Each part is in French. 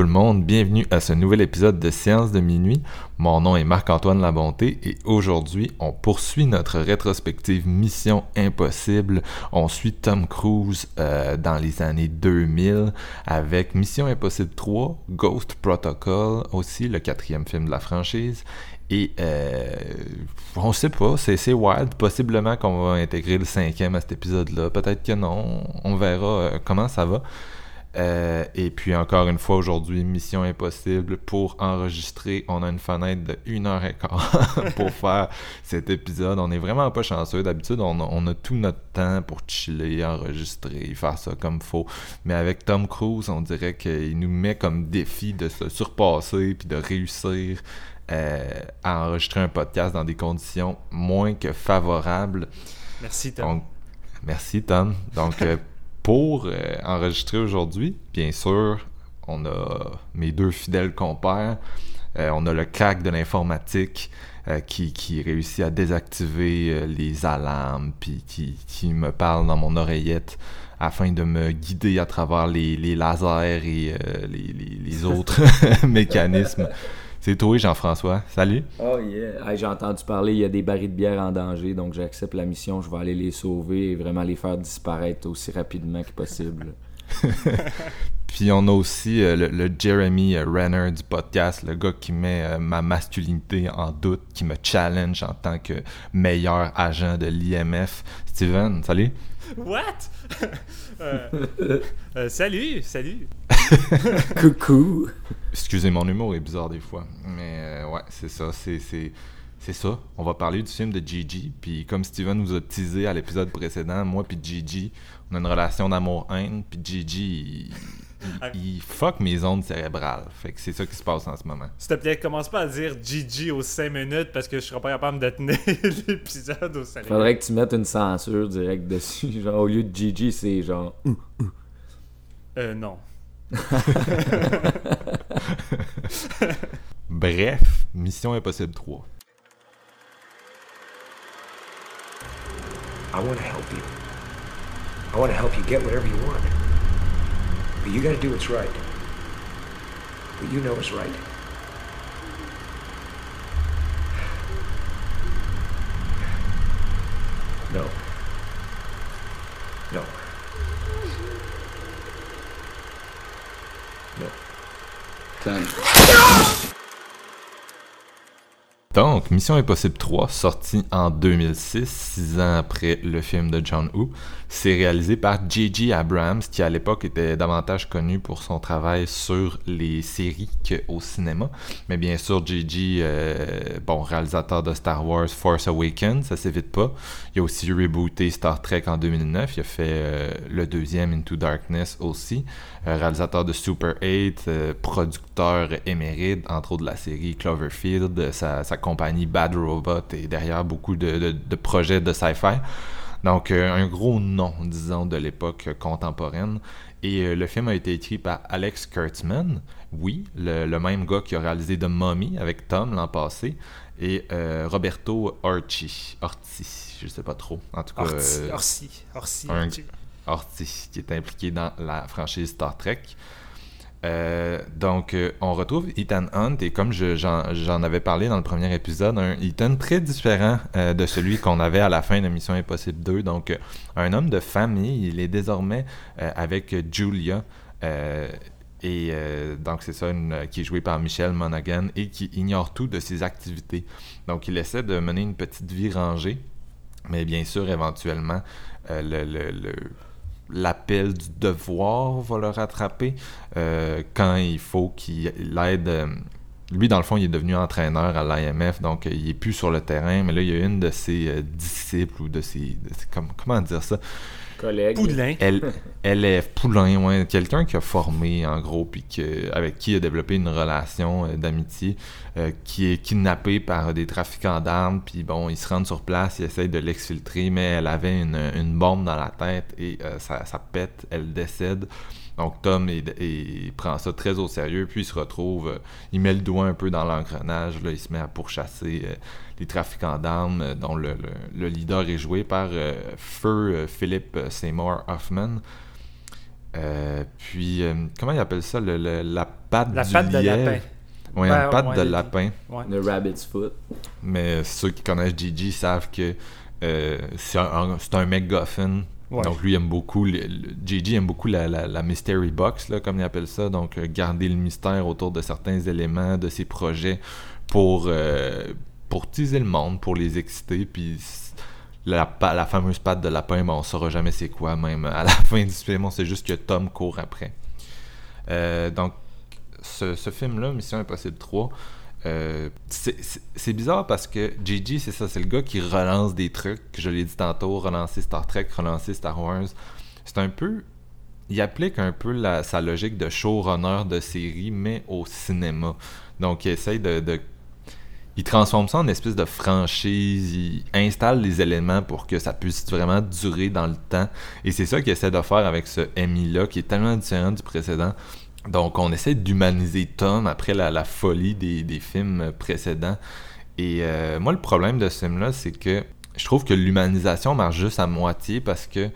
Tout le monde, bienvenue à ce nouvel épisode de Séance de minuit. Mon nom est Marc-Antoine Labonté et aujourd'hui on poursuit notre rétrospective Mission Impossible. On suit Tom Cruise euh, dans les années 2000 avec Mission Impossible 3, Ghost Protocol aussi, le quatrième film de la franchise. Et euh, on sait pas, c'est wild. Possiblement qu'on va intégrer le cinquième à cet épisode-là. Peut-être que non. On verra euh, comment ça va. Euh, et puis encore une fois aujourd'hui, mission impossible pour enregistrer. On a une fenêtre de 1 heure et quart pour faire cet épisode. On est vraiment pas chanceux. D'habitude, on, on, a tout notre temps pour chiller, enregistrer, faire ça comme faut. Mais avec Tom Cruise, on dirait qu'il nous met comme défi de se surpasser puis de réussir euh, à enregistrer un podcast dans des conditions moins que favorables. Merci Tom. Merci Tom. Donc euh, pour euh, enregistrer aujourd'hui, bien sûr, on a mes deux fidèles compères. Euh, on a le crack de l'informatique euh, qui, qui, réussit à désactiver les alarmes, puis qui, qui, me parle dans mon oreillette afin de me guider à travers les, les lasers et les, les, les, autres mécanismes. C'est toi, Jean-François. Salut. Oh yeah. Hey, J'ai entendu parler, il y a des barils de bière en danger, donc j'accepte la mission. Je vais aller les sauver et vraiment les faire disparaître aussi rapidement que possible. Puis on a aussi euh, le, le, Jeremy Renner du podcast, le gars qui met euh, ma masculinité en doute, qui me challenge en tant que meilleur agent de l'IMF. Steven, salut. What? euh, euh, salut, salut. Coucou. Excusez, mon humour est bizarre des fois. Mais euh, ouais, c'est ça. C'est, c'est, c'est ça. On va parler du film de Gigi. Puis comme Steven nous a teasé à l'épisode précédent, moi puis Gigi, on a une relation d'amour-haine. Puis Gigi, il, il, fuck mes ondes cérébrales. Fait que c'est ça qui se passe en ce moment. S'il te plaît, commence pas à dire Gigi aux 5 minutes parce que je serai pas capable de tenir l'épisode au sérieux. Faudrait que tu mettes une censure direct dessus. Genre, au lieu de Gigi, c'est genre. Euh, non. Bref, Mission Impossible 3. I want to help you. I want to help you get whatever you want. But you got to do what's right. What you know is right. No. No. No. Done. Donc, Mission Impossible 3, sorti en 2006, six ans après le film de John Woo, c'est réalisé par J.J. Abrams, qui à l'époque était davantage connu pour son travail sur les séries qu'au cinéma. Mais bien sûr, J.J., euh, bon, réalisateur de Star Wars Force Awakens, ça s'évite pas. Il a aussi rebooté Star Trek en 2009, il a fait euh, le deuxième Into Darkness aussi. Euh, réalisateur de Super 8, euh, producteur émérite, entre autres de la série Cloverfield, sa, compagnie Bad Robot et derrière beaucoup de, de, de projets de sci-fi. Donc, euh, un gros nom, disons, de l'époque contemporaine. Et euh, le film a été écrit par Alex Kurtzman, oui, le, le, même gars qui a réalisé The Mummy avec Tom l'an passé, et euh, Roberto Orci, Orti, je sais pas trop. En tout cas, Orti, qui est impliqué dans la franchise Star Trek. Euh, donc, euh, on retrouve Ethan Hunt, et comme je- j'en avais parlé dans le premier épisode, un Ethan très différent euh, de celui qu'on avait à la fin de Mission Impossible 2. Donc, un homme de famille, il est désormais avec Julia. et donc, c'est ça, une- qui est jouée par Michelle Monaghan et qui ignore tout de ses activités. Donc, il essaie de mener une petite vie rangée, mais bien sûr, éventuellement, le- le- le, l'appel du devoir va le rattraper euh, quand il faut qu'il l'aide. euh, lui, dans le fond, il est devenu entraîneur à l'IMF, donc euh, il est plus sur le terrain, mais là, il y a une de ses disciples ou de ses. comment dire ça? Collègue. Poulain. elle, élève Poulain, ouais, quelqu'un qui a formé en gros, puis que- avec qui il a développé une relation euh, d'amitié, euh, qui est kidnappé par des trafiquants d'armes, puis bon, ils se rendent sur place, ils essayent de l'exfiltrer, mais elle avait une, une bombe dans la tête et euh, ça, ça pète, elle décède. Donc Tom prend ça très au sérieux, puis il se retrouve, euh, il met le doigt un peu dans l'engrenage, là, il se met à pourchasser euh, les trafiquants d'armes, euh, dont le, le- le leader est joué par euh, Feu euh, Philip Seymour Hoffman. Euh, puis, euh, comment il appelle ça le- le- La patte La du patte de lièvre? lapin. Oui, Ben, la patte ouais, de le- lapin. Ouais. Le Rabbit's Foot. Mais ceux qui connaissent Gigi savent que euh, c'est un, un- c'est un MacGuffin. Donc lui aime beaucoup, le- Gigi aime beaucoup la, mystery box, comme il appelle ça. Donc euh, garder le mystère autour de certains éléments de ses projets pour, euh, pour teaser le monde, pour les exciter. Puis la, fameuse patte de lapin, ben, on saura jamais c'est quoi, même à la fin du film. Sait juste que Tom court après. Euh, donc ce, ce film-là, Mission Impossible 3, euh, c'est- bizarre parce que Gigi, c'est ça, c'est le gars qui relance des trucs, je l'ai dit tantôt, relancer Star Trek, relancer Star Wars. C'est un peu. Il applique un peu sa logique de showrunner de série, mais au cinéma. Donc, il essaye de. de- il transforme ça en espèce de franchise, il installe les éléments pour que ça puisse vraiment durer dans le temps. Et c'est ça qu'il essaie de faire avec ce Emmy-là, qui est tellement différent du précédent. Donc, on essaie d'humaniser Tom après la, folie des, des films précédents. Et euh, moi, le problème de ce film-là, c'est que je trouve que l'humanisation marche juste à moitié parce que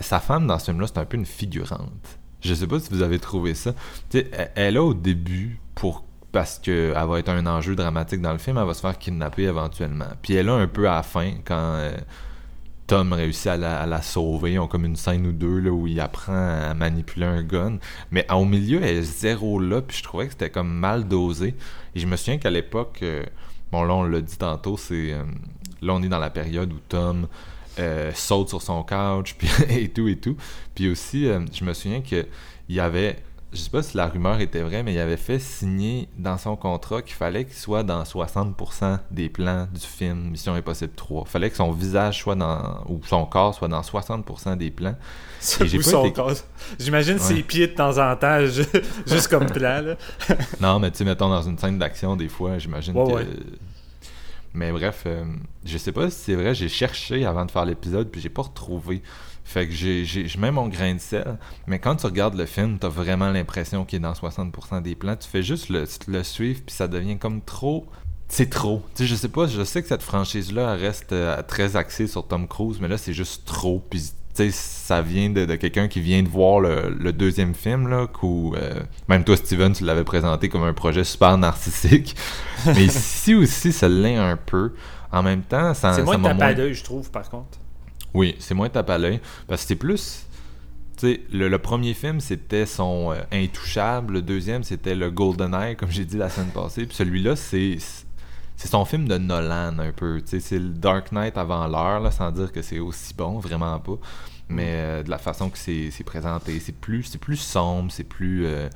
sa femme dans ce film-là, c'est un peu une figurante. Je sais pas si vous avez trouvé ça. Elle a au début, pour parce qu'elle va être un enjeu dramatique dans le film, elle va se faire kidnapper éventuellement. Puis elle a un peu à la fin, quand euh, Tom réussit à la, sauver. Ils ont comme une scène ou deux là, où il apprend à manipuler un gun. Mais au milieu, elle est zéro là, puis je trouvais que c'était comme mal dosé. Et je me souviens qu'à l'époque, euh, bon là on l'a dit tantôt, c'est euh, là on est dans la période où Tom euh, saute sur son couch, et tout et tout. Puis aussi, je me souviens que il y avait, je sais pas si la rumeur était vraie, mais il avait fait signer dans son contrat qu'il fallait qu'il soit dans 60% des plans du film Mission Impossible 3. Il fallait que son visage soit dans, ou son corps soit dans 60% des plans. Été-. J'imagine Ouais. ses pieds de temps en temps, ju- juste comme plan. Là. Non, mais tu sais, mettons dans une scène d'action, des fois, j'imagine Ouais, que. ouais. Mais bref, euh, je sais pas si c'est vrai, j'ai cherché avant de faire l'épisode, puis j'ai pas retrouvé. Fait que j'ai, j'ai, je mets mon grain de sel, mais quand tu regardes le film, t'as vraiment l'impression qu'il est dans 60% des plans. Tu fais juste le, le suivre, puis ça devient comme trop. C'est trop. Tu sais, je sais pas, je sais que cette franchise-là reste euh, très axée sur Tom Cruise, mais là, c'est juste trop. Puis, tu sais, ça vient de, de quelqu'un qui vient de voir le, le deuxième film, là, où euh, même toi, Steven, tu l'avais présenté comme un projet super narcissique. mais ici aussi, ça l'est un peu. En même temps, ça, C'est moins à l'œil, je trouve, par contre. Oui, c'est moins tape à l'œil. Parce que c'est plus. Tu sais, le, le premier film, c'était son euh, Intouchable. Le deuxième, c'était le GoldenEye, comme j'ai dit la semaine passée. Puis celui-là, c'est. C'est son film de Nolan, un peu. Tu sais, c'est le Dark Knight avant l'heure, sans dire que c'est aussi bon, vraiment pas. Mais euh, de la façon que c'est c'est présenté, c'est plus, c'est plus sombre, c'est plus. euh,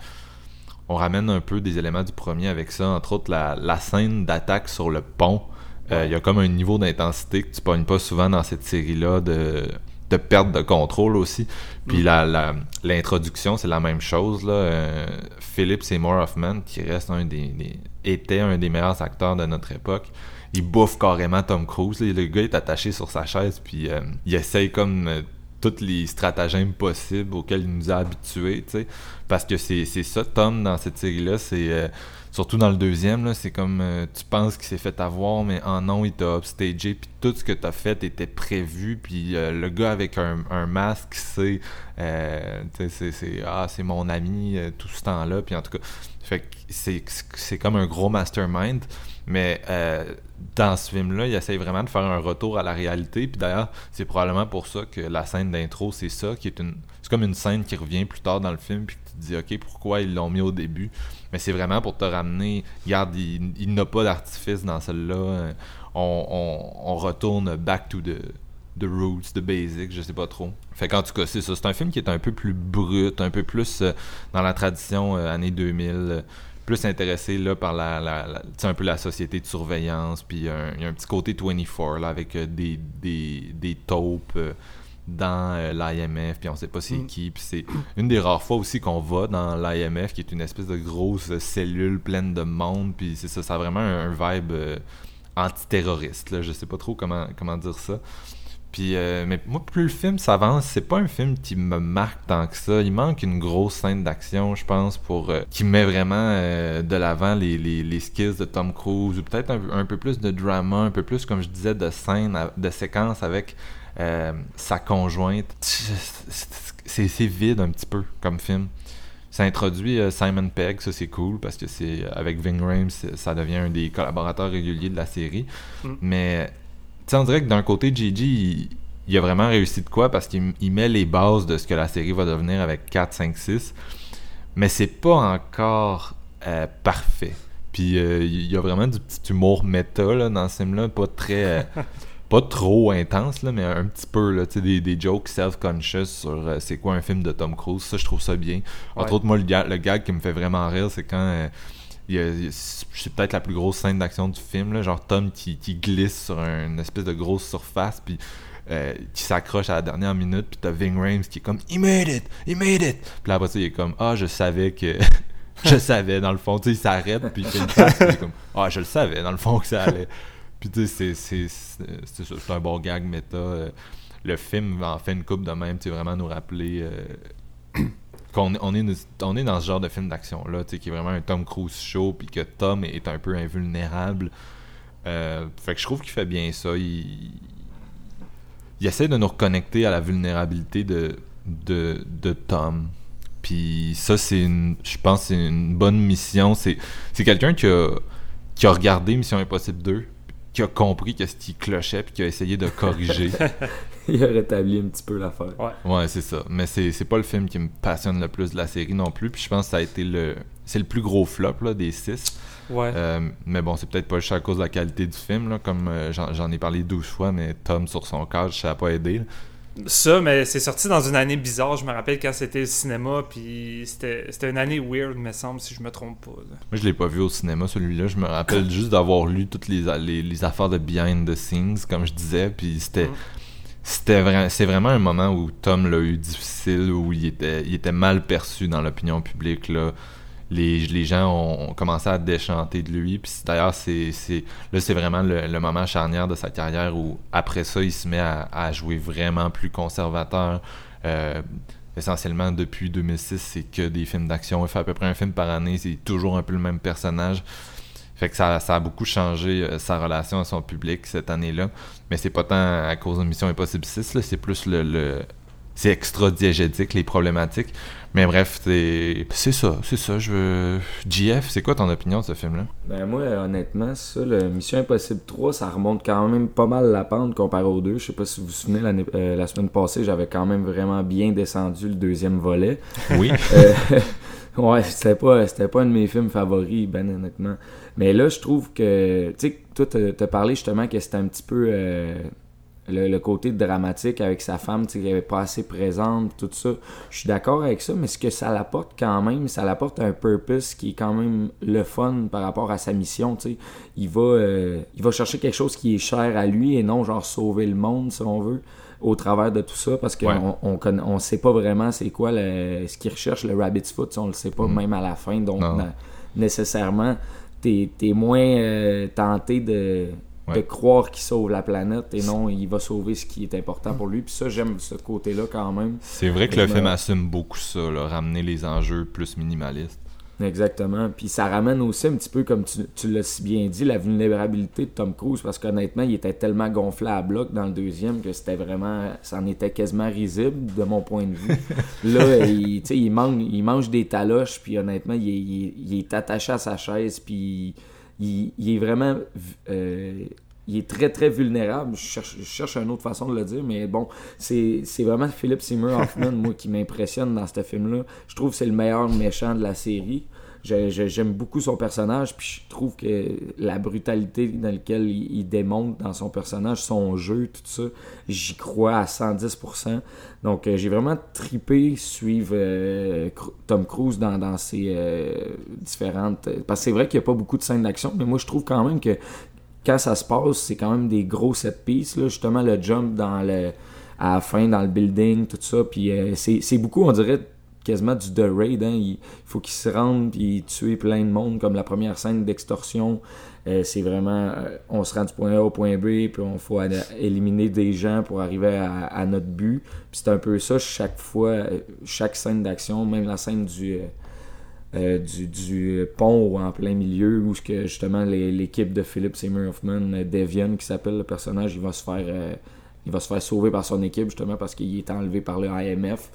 on ramène un peu des éléments du premier avec ça, entre autres la, la scène d'attaque sur le pont. Euh, Il y a comme un niveau d'intensité que tu pognes pas souvent dans cette série-là de, de perte de contrôle aussi. Puis la- la- l'introduction, c'est la même chose. Là. Euh, Philip Seymour Hoffman, qui reste un des, des- était un des meilleurs acteurs de notre époque, il bouffe carrément Tom Cruise. là. Le gars est attaché sur sa chaise, puis euh, il essaye comme euh, tous les stratagèmes possibles auxquels il nous a habitués, tu sais. Parce que c'est c'est ça, Tom, dans cette série-là, c'est... euh, surtout dans le deuxième, là, c'est comme... euh, tu penses qu'il s'est fait avoir, mais en non, il t'a upstagé, puis tout ce que tu as fait était prévu, puis euh, le gars avec un, un masque, c'est, euh, c'est, c'est, ah, c'est mon ami euh, tout ce temps-là, puis en tout cas, fait que c'est, c'est comme un gros mastermind, mais euh, dans ce film-là, il essaye vraiment de faire un retour à la réalité, puis d'ailleurs, c'est probablement pour ça que la scène d'intro, c'est ça, qui est une, c'est comme une scène qui revient plus tard dans le film, puis que tu te dis, ok, pourquoi ils l'ont mis au début, mais c'est vraiment pour te ramener, regarde, il, il n'a pas d'artifice dans celle-là, on, on, retourne back to the, the roots, the basics, je sais pas trop. Fait qu'en tout cas, c'est ça. C'est un film qui est un peu plus brut, un peu plus euh, dans la tradition euh, années 2000, euh, plus intéressé là, par la, un peu la société de surveillance, puis il y a un petit côté 24 là, avec euh, des, des, des taupes dans euh, l'IMF, puis on sait pas c'est Mm. qui, puis c'est une des rares fois aussi qu'on va dans l'IMF, qui est une espèce de grosse cellule pleine de monde, puis c'est ça, ça a vraiment un, un vibe euh, antiterroriste, là, je sais pas trop comment, comment dire ça. Puis, euh, mais moi, plus le film s'avance, c'est pas un film qui me marque tant que ça. Il manque une grosse scène d'action, je pense, pour euh, qui met vraiment euh, de l'avant les, les, les skills de Tom Cruise, ou peut-être un, un peu plus de drama, un peu plus, comme je disais, de scène, de séquence avec euh, sa conjointe. C'est vide un petit peu comme film. Ça introduit euh, Simon Pegg, ça c'est cool parce que c'est avec Ving Rhames, ça devient un des collaborateurs réguliers de la série. Mm. Mais tu on dirait que d'un côté, Gigi, il, il a vraiment réussi de quoi parce qu'il il met les bases de ce que la série va devenir avec 4, 5, 6. Mais c'est pas encore euh, parfait. Puis euh, il y a vraiment du petit humour méta là, dans ce film-là, pas très. euh, pas trop intense, là, mais un petit peu, là, des, des jokes self-conscious sur euh, c'est quoi un film de Tom Cruise. Ça, je trouve ça bien. Entre Ouais. autres, moi, le, ga- le gag qui me fait vraiment rire, c'est quand. euh, c'est peut-être la plus grosse scène d'action du film, là, genre Tom qui, qui glisse sur un- une espèce de grosse surface, puis euh, qui s'accroche à la dernière minute, puis t'as Ving Rhames qui est comme He made it! He made it! Puis là, après ça, il est comme Ah, je savais que. je savais, dans le fond, tu sais, il s'arrête, puis il fait une face, puis il est comme Ah, je le savais, dans le fond, que ça allait. Puis tu sais, c'est- un bon gag méta. euh, le film en fait une coupe de même, tu vraiment nous rappeler euh, qu'on on est, on est dans ce genre de film d'action-là, qui est vraiment un Tom Cruise show, puis que Tom est un peu invulnérable. Euh, fait que je trouve qu'il fait bien ça. Il, il essaie de nous reconnecter à la vulnérabilité de, de, de Tom. Puis ça, c'est une, je pense, c'est une bonne mission. C'est, c'est quelqu'un qui a, qui a regardé Mission Impossible 2, qui a compris qu'est-ce qui clochait, puis qui a essayé de corriger. Il a rétabli un petit peu l'affaire. Ouais, c'est ça. Mais c'est, c'est pas le film qui me passionne le plus de la série non plus. Puis je pense que ça a été le. C'est le plus gros flop là, des six. Ouais. Euh, mais bon, c'est peut-être pas juste à cause de la qualité du film, là, comme euh, j'en, ai parlé 12 fois, mais Tom sur son cadre, ça a pas aidé. là. Ça, mais c'est sorti dans une année bizarre. Je me rappelle quand c'était le cinéma, puis c'était une année weird, me semble, si je me trompe pas. là. Moi, je l'ai pas vu au cinéma, celui-là. Je me rappelle juste d'avoir lu toutes les, les, les affaires de behind the scenes, comme je disais. Puis c'était. Mm. C'était vra- c'est vraiment un moment où Tom l'a eu difficile, où il était, il était mal perçu dans l'opinion publique. Là. Les, gens ont, commencé à déchanter de lui. Puis d'ailleurs, c'est, là, c'est vraiment le, moment charnière de sa carrière où, après ça, il se met à, jouer vraiment plus conservateur. Euh, essentiellement, depuis 2006, c'est que des films d'action. Il fait à peu près un film par année. C'est toujours un peu le même personnage. Fait que ça, a beaucoup changé euh, sa relation à son public cette année-là. Mais c'est pas tant à cause de Mission Impossible 6, là, c'est plus le. le- c'est extra diégétique, les problématiques. Mais bref, c'est. C'est ça, c'est ça. Je veux. GF, c'est quoi ton opinion de ce film-là? Ben moi, honnêtement, ça, le Mission Impossible 3, ça remonte quand même pas mal la pente comparé aux deux. Je sais pas si vous vous souvenez, euh, la semaine passée, j'avais quand même vraiment bien descendu le deuxième volet. Oui. Euh, ouais, c'était pas, c'était pas un de mes films favoris, ben honnêtement. Mais là, je trouve que, tu sais, toi, t'as t'as parlé justement que c'était un petit peu euh, le, le côté dramatique avec sa femme, tu sais, qui avait pas assez présente, tout ça. Je suis d'accord avec ça, mais ce que ça l'apporte quand même, ça l'apporte un purpose qui est quand même le fun par rapport à sa mission. Il va, euh, il va chercher quelque chose qui est cher à lui et non genre sauver le monde, si on veut au travers de tout ça parce qu'on Ouais. on, sait pas vraiment c'est quoi le, ce qu'il recherche le Rabbit's Foot, on le sait pas Mm. même à la fin, donc Non. nécessairement t'es es moins euh, tenté de, de croire qu'il sauve la planète et non il va sauver ce qui est important pour lui puis ça j'aime ce côté là quand même C'est vrai que le me- film assume beaucoup ça, là, ramener les enjeux plus minimalistes. Exactement. Puis ça ramène aussi un petit peu, comme tu, tu l'as si bien dit, la vulnérabilité de Tom Cruise, parce qu'honnêtement, il était tellement gonflé à bloc dans le deuxième que c'était vraiment. ça en était quasiment risible de mon point de vue. Là, il, il, mange, il mange des taloches, puis honnêtement, il, est- il est- il est attaché à sa chaise, puis il, il est vraiment. euh, il est très très vulnérable. Je cherche, une autre façon de le dire, mais bon, c'est c'est vraiment Philip Seymour Hoffman, moi, qui m'impressionne dans ce film-là. Je trouve que c'est le meilleur méchant de la série. J'aime beaucoup son personnage, puis je trouve que la brutalité dans laquelle il, démontre dans son personnage, son jeu, tout ça, j'y crois à 110%. Donc euh, j'ai vraiment tripé suivre euh, Tom Cruise dans, dans ses euh, différentes... Parce que c'est vrai qu'il n'y a pas beaucoup de scènes d'action, mais moi je trouve quand même que quand ça se passe, c'est quand même des gros set pieces, là, justement le jump dans le à la fin dans le building, tout ça, puis c'est beaucoup, on dirait quasiment du The Raid, hein. il faut qu'il se rende puis tuer plein de monde, comme la première scène d'extorsion, Euh, c'est vraiment, euh, on se rend du point A au point B, puis on faut éliminer des gens pour arriver à, notre but, puis c'est un peu ça chaque fois, euh, chaque scène d'action, même la scène du... du, pont en plein milieu où que justement l'équipe de Philip Seymour Hoffman, Devian qui s'appelle le personnage, il va se faire il va se faire sauver par son équipe justement parce qu'il est enlevé par le IMF.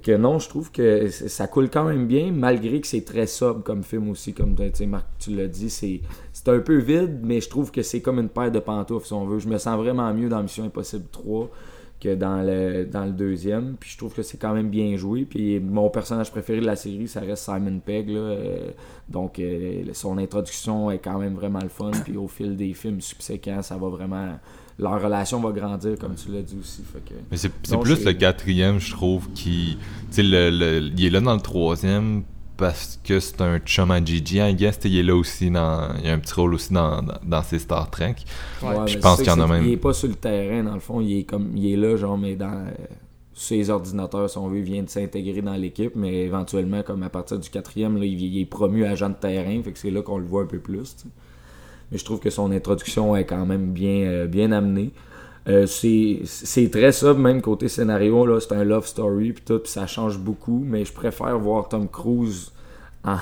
Que non, je trouve que ça coule quand même bien, malgré que c'est très sobre comme film aussi, comme Marc, tu l'as dit, c'est c'est un peu vide, mais je trouve que c'est comme une paire de pantoufles si on veut. Je me sens vraiment mieux dans Mission Impossible 3 que dans le, dans le deuxième. Puis je trouve que c'est quand même bien joué. Puis mon personnage préféré de la série, ça reste Simon Pegg. là. Euh, donc euh, son introduction est quand même vraiment le fun. Puis au fil des films subséquents, ça va vraiment. Leur relation va grandir, comme tu l'as dit aussi. Fait que... Mais c'est plus le quatrième, je trouve, qui. Tu sais, le, le- il est là dans le troisième parce que c'est un chum à Gigi, I guess. Il est là aussi dans. Il a un petit rôle aussi dans, dans, dans ses Star Trek. Ouais, je pense qu'il y en a même. Il est pas sur le terrain, dans le fond. Il est comme il est là, genre, mais dans. euh, ses ordinateurs, si on veut, il vient de s'intégrer dans l'équipe, mais éventuellement, comme à partir du quatrième, là, il, il est promu agent de terrain, fait que c'est là qu'on le voit un peu plus. Mais je trouve que son introduction est quand même bien, euh, bien amenée. Euh, c'est très sobre, même côté scénario, là, c'est un love story, puis tout, ça change beaucoup, mais je préfère voir Tom Cruise en,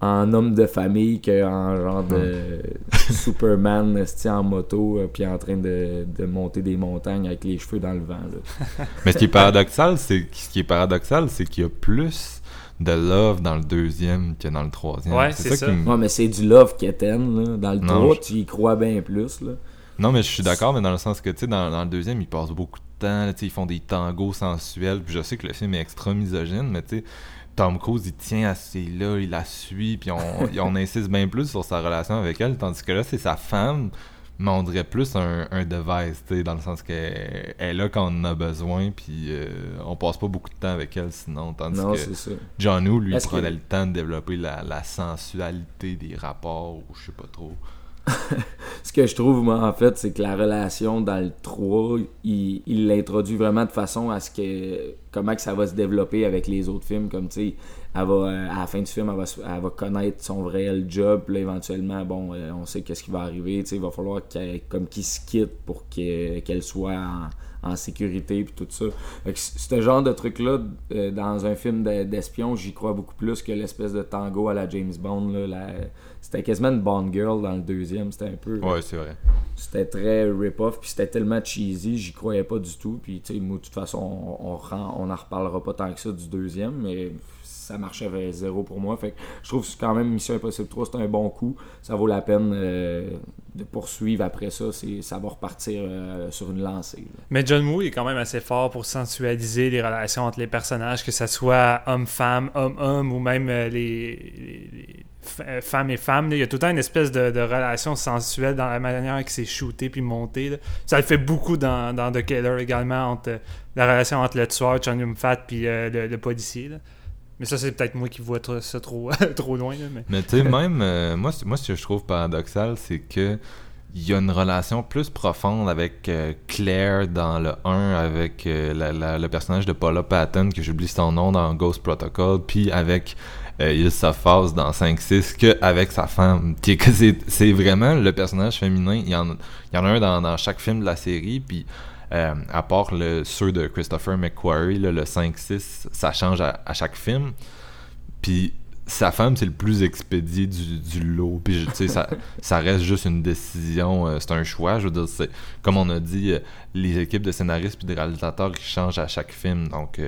en homme de famille qu'en genre de Superman en moto, euh, puis en train de, de monter des montagnes avec les cheveux dans le vent. Là. Mais ce qui est paradoxal, c'est ce qui est paradoxal, c'est qu'il y a plus de love dans le deuxième que dans le troisième. Ouais, c'est ça. qui me- Ouais, mais c'est du love quétaine, là. Dans le Non, 3, je- tu y crois bien plus, là. Non, mais je suis d'accord, mais dans le sens que, tu sais, dans, dans le deuxième, ils passent beaucoup de temps, là, tu sais, ils font des tangos sensuels, puis je sais que le film est extra misogyne, mais tu sais, Tom Cruise, il tient à ces là, il la suit, puis on insiste bien plus sur sa relation avec elle, tandis que là, c'est sa femme, mais on dirait plus un, un device, tu sais, dans le sens qu'elle elle est là quand on en a besoin, puis euh, on passe pas beaucoup de temps avec elle sinon, tandis Non, que. John Woo, lui, prenait que- le temps de développer la, la sensualité des rapports, ou je sais pas trop. Ce que je trouve, moi, en fait, c'est que la relation dans le 3, il il l'introduit vraiment de façon à ce que. Comment que ça va se développer avec les autres films. Comme, tu sais, elle va, euh, à la fin du film, elle va, se- elle va connaître son réel job. Là, éventuellement, bon, euh, on sait qu'est-ce qui va arriver. Il va falloir qu'elle, comme qu'il se quitte pour qu'elle soit en, en sécurité. Puis tout ça. Ce genre de truc-là, euh, dans un film de- d'espion, j'y crois beaucoup plus que l'espèce de tango à la James Bond. Là, la- c'était quasiment une Bond Girl dans le deuxième. C'était un peu. Ouais, c'est vrai. C'était très rip-off, puis c'était tellement cheesy, j'y croyais pas du tout. Puis, tu sais, de toute façon, on, on, on en reparlera pas tant que ça du deuxième, mais ça marchait vers zéro pour moi. Fait que je trouve que quand même Mission Impossible 3, c'est un bon coup. Ça vaut la peine euh, de poursuivre après ça. Ça va repartir euh, sur une lancée. Mais John Woo est quand même assez fort pour sensualiser les relations entre les personnages, que ce soit homme-femme, homme-homme ou même euh, les, femmes et femmes. Il y a tout le temps une espèce de, relation sensuelle dans la manière que c'est shooté puis monté. Ça le fait beaucoup dans, The Killer également, entre la relation entre le tueur, John Fat, puis le, policier. Mais ça, c'est peut-être moi qui vois ça trop, trop loin. là, mais... Mais tu sais, même, euh, moi, moi, ce que je trouve paradoxal, c'est que il y a une relation plus profonde avec euh, Claire dans le 1, avec euh, la- la- le personnage de Paula Patton, que j'oublie son nom dans Ghost Protocol, puis avec euh, Ilsa Faust dans 5-6, qu'avec sa femme. C'est, c'est vraiment le personnage féminin. Il y en, il y en a un dans, dans chaque film de la série, puis euh, à part le, ceux de Christopher McQuarrie, là, le 5-6, ça change à, à chaque film. Puis sa femme, c'est le plus expédié du, du lot. Puis, tu sais, ça, ça reste juste une décision, euh, c'est un choix. Je veux dire, c'est, comme on a dit, euh, les équipes de scénaristes puis de réalisateurs, ils changent à chaque film. Donc,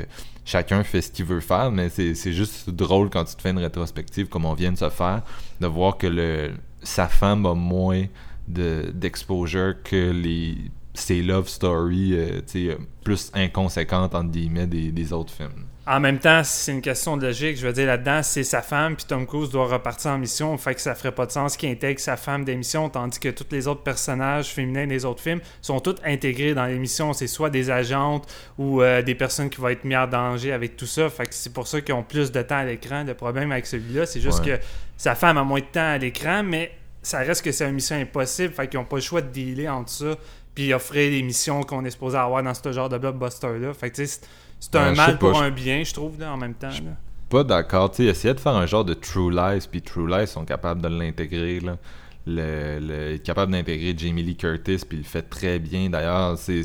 chacun fait ce qu'il veut faire, mais c'est, c'est juste drôle quand tu te fais une rétrospective, comme on vient de se faire, de voir que le, sa femme a moins de, d'exposure que les ses love stories tu sais, plus inconséquentes, entre guillemets, des, des autres films. En même temps, c'est une question de logique. Je veux dire, là-dedans, c'est sa femme, puis Tom Cruise doit repartir en mission. Fait que ça ferait pas de sens qu'il intègre sa femme d'émission, tandis que tous les autres personnages féminins des autres films sont tous intégrés dans l'émission. C'est soit des agentes ou euh, des personnes qui vont être mises en danger avec tout ça. Fait que c'est pour ça qu'ils ont plus de temps à l'écran. Le problème avec celui-là, c'est juste Ouais. que sa femme a moins de temps à l'écran, mais ça reste que c'est une mission impossible. Fait qu'ils n'ont pas le choix de dealer entre ça, puis offrir les missions qu'on est supposé avoir dans ce genre de blockbuster-là. Fait que tu sais, c'est- un Ouais, mal pour pas, un bien, je trouve, là, en même temps. là. pas d'accord. Tu sais, essayer de faire un genre de True Lies, puis True Lies sont capables de l'intégrer. Là. Le, le- est capable d'intégrer Jamie Lee Curtis, puis il le fait très bien. D'ailleurs, c'est,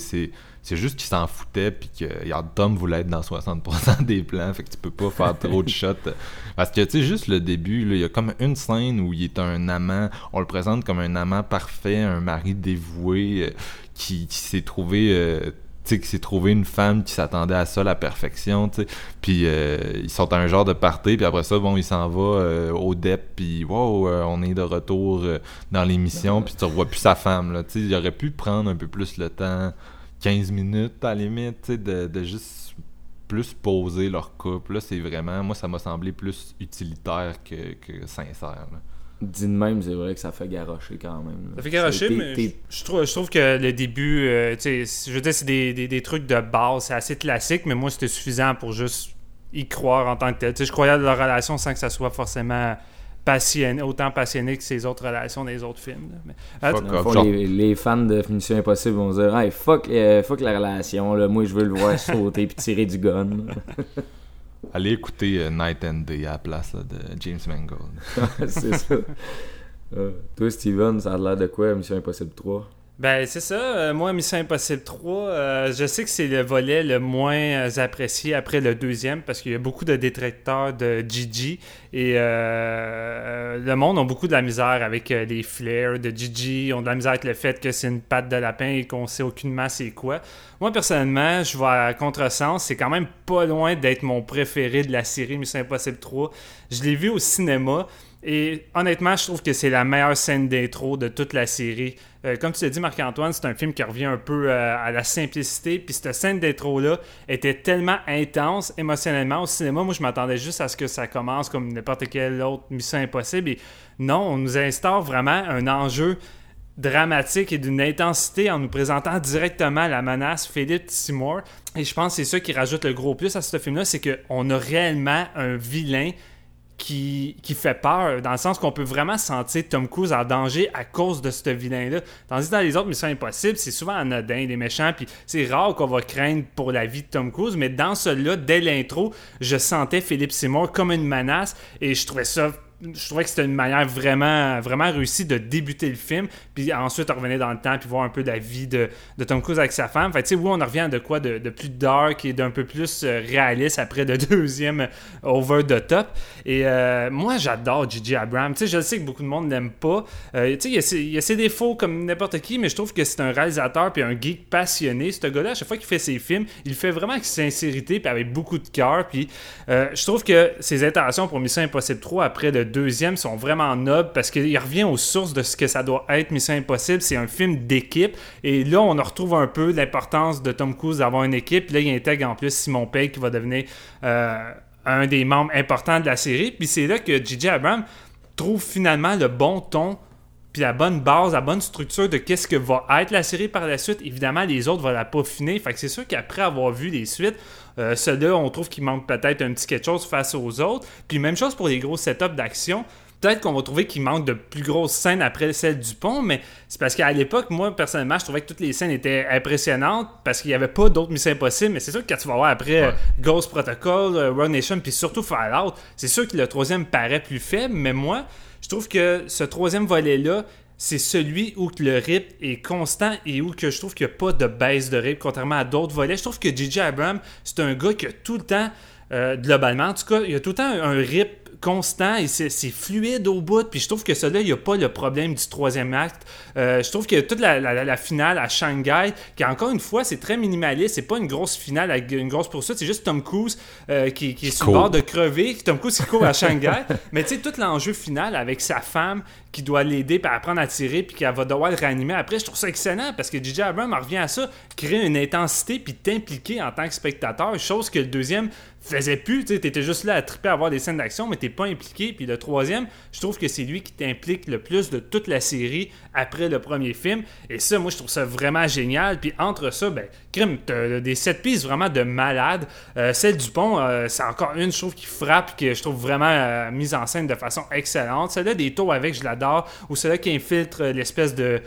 c'est, juste qu'il s'en foutait, puis que regarde, Tom voulait être dans 60% des plans, fait que tu peux pas faire trop de shots. Parce que, tu sais, juste le début, il y a comme une scène où il est un amant, on le présente comme un amant parfait, un mari dévoué, euh, qui, qui s'est trouvé... euh, qui s'est trouvé une femme qui s'attendait à ça, la perfection, tu sais. Puis euh, ils sont à un genre de party, puis après ça, bon, il s'en va euh, au DEP, puis wow, euh, on est de retour dans l'émission, puis tu revois plus sa femme, là. Tu sais, il aurait pu prendre un peu plus le temps, 15 minutes à la limite, tu sais, de, de juste plus poser leur couple. Là, c'est vraiment, moi, ça m'a semblé plus utilitaire que, que sincère. là. Dit de même, c'est vrai que ça fait garrocher quand même. là. Ça fait garocher, T'es- mais je, je trouve, je trouve que le début, euh, tu sais, je veux dire, c'est des, des, des trucs de base, c'est assez classique, mais moi, c'était suffisant pour juste y croire en tant que tel. Tu sais, je croyais à leur relation sans que ça soit forcément passionné, autant passionné que ces autres relations des autres films. là. Mais, Fuck Dans le off, fond, genre- les, les fans de Finition Impossible vont se dire hey, fuck, euh, fuck la relation, là. moi je veux le voir sauter puis tirer du gun. Allez écouter euh, Night and Day à la place là, de James Mangold. c'est ça. Euh, toi, Steven, ça a l'air de quoi, Mission Impossible 3 Ben, c'est ça. Euh, moi, Mission Impossible 3, euh, je sais que c'est le volet le moins euh, apprécié après le deuxième parce qu'il y a beaucoup de détracteurs de Gigi et le monde a beaucoup de la misère avec les flares de Gigi. Ont de la misère avec le fait que c'est une patte de lapin et qu'on sait aucunement c'est quoi. Moi, personnellement, je vais à contresens. C'est quand même pas loin d'être mon préféré de la série Mission Impossible 3. Je l'ai vu au cinéma. Et honnêtement, je trouve que c'est la meilleure scène d'intro de toute la série. Euh, comme tu l'as dit, Marc-Antoine, c'est un film qui revient un peu euh, à la simplicité. Puis cette scène d'intro-là était tellement intense émotionnellement au cinéma. Moi, je m'attendais juste à ce que ça commence comme n'importe quelle autre mission impossible. Et non, on nous instaure vraiment un enjeu dramatique et d'une intensité en nous présentant directement la menace Philippe Seymour. Et je pense que c'est ça qui rajoute le gros plus à ce film-là, c'est qu'on a réellement un vilain qui, qui fait peur, dans le sens qu'on peut vraiment sentir Tom Cruise en danger à cause de ce vilain-là. Tandis que dans les autres missions impossibles, c'est souvent anodin, les méchants, puis c'est rare qu'on va craindre pour la vie de Tom Cruise, mais dans celui-là, dès l'intro, je sentais Philippe Seymour comme une menace, et je trouvais ça je trouvais que c'était une manière vraiment, vraiment réussie de débuter le film, puis ensuite on revenait dans le temps, puis voir un peu la vie de, Tom Cruise avec sa femme. Fait tu sais, oui, on en revient de quoi de, de plus dark et d'un peu plus euh, réaliste après le deuxième over the top. Et euh, moi, j'adore Gigi Abrams. Tu sais, je sais que beaucoup de monde l'aime pas. Euh, tu sais, il a ses- a ses défauts comme n'importe qui, mais je trouve que c'est un réalisateur puis un geek passionné. Ce gars-là, à chaque fois qu'il fait ses films, il fait vraiment avec sincérité puis avec beaucoup de cœur. Puis je trouve que ses intentions pour Mission Impossible 3 après le deuxième sont vraiment nobles parce qu'il revient aux sources de ce que ça doit être Mission Impossible. C'est un film d'équipe. Et là, on retrouve un peu l'importance de Tom Cruise d'avoir une équipe. Là, il intègre en plus Simon Pegg qui va devenir euh, un des membres importants de la série. Puis c'est là que J.J. Abrams trouve finalement le bon ton puis la bonne base, la bonne structure de qu'est-ce que va être la série par la suite. Évidemment, les autres vont la peaufiner. Fait que c'est sûr qu'après avoir vu les suites, euh, ceux-là, on trouve qu'il manque peut-être un petit quelque chose face aux autres. Puis même chose pour les gros setups d'action. Peut-être qu'on va trouver qu'il manque de plus grosses scènes après celle du pont, mais c'est parce qu'à l'époque, moi, personnellement, je trouvais que toutes les scènes étaient impressionnantes parce qu'il n'y avait pas d'autres missions impossibles. Mais c'est sûr que quand tu vas voir après euh, Ghost Protocol, euh, Rogue Nation, puis surtout Fallout, c'est sûr que le troisième paraît plus faible, mais moi, je trouve que ce troisième volet-là, c'est celui où le rip est constant et où que je trouve qu'il n'y a pas de baisse de rip, contrairement à d'autres volets. Je trouve que J.J. Abrams, c'est un gars qui a tout le temps, euh, globalement, en tout cas, il a tout le temps un rip constant et c'est fluide au bout. Puis je trouve que ça là, il n'y a pas le problème du troisième acte. Euh, je trouve que toute la, la- la finale à Shanghai, qui encore une fois, c'est très minimaliste. C'est pas une grosse finale avec une grosse poursuite. C'est juste Tom Cruise euh, qui, qui est sur le bord de crever. Tom Cruise qui court à Shanghai. Mais tu sais, tout l'enjeu final avec sa femme qui doit l'aider puis apprendre à tirer puis qu'elle va devoir le réanimer après, je trouve ça excellent parce que DJ Abrams en revient à ça, créer une intensité puis t'impliquer en tant que spectateur, chose que le deuxième faisait plus. Tu sais, t'étais juste là à triper à voir des scènes d'action, mais t'es pas impliqué. Puis le troisième, je trouve que c'est lui qui t'implique le plus de toute la série après le premier film. Et ça, moi, je trouve ça vraiment génial. Puis entre ça, ben, crime, t'as des sept pistes vraiment de malade. Euh, celle du pont, euh, c'est encore une, je trouve, qui frappe, que je trouve vraiment euh, mise en scène de façon excellente. Celle-là des taux avec, je l'adore. Ou celle-là qui infiltre l'espèce de,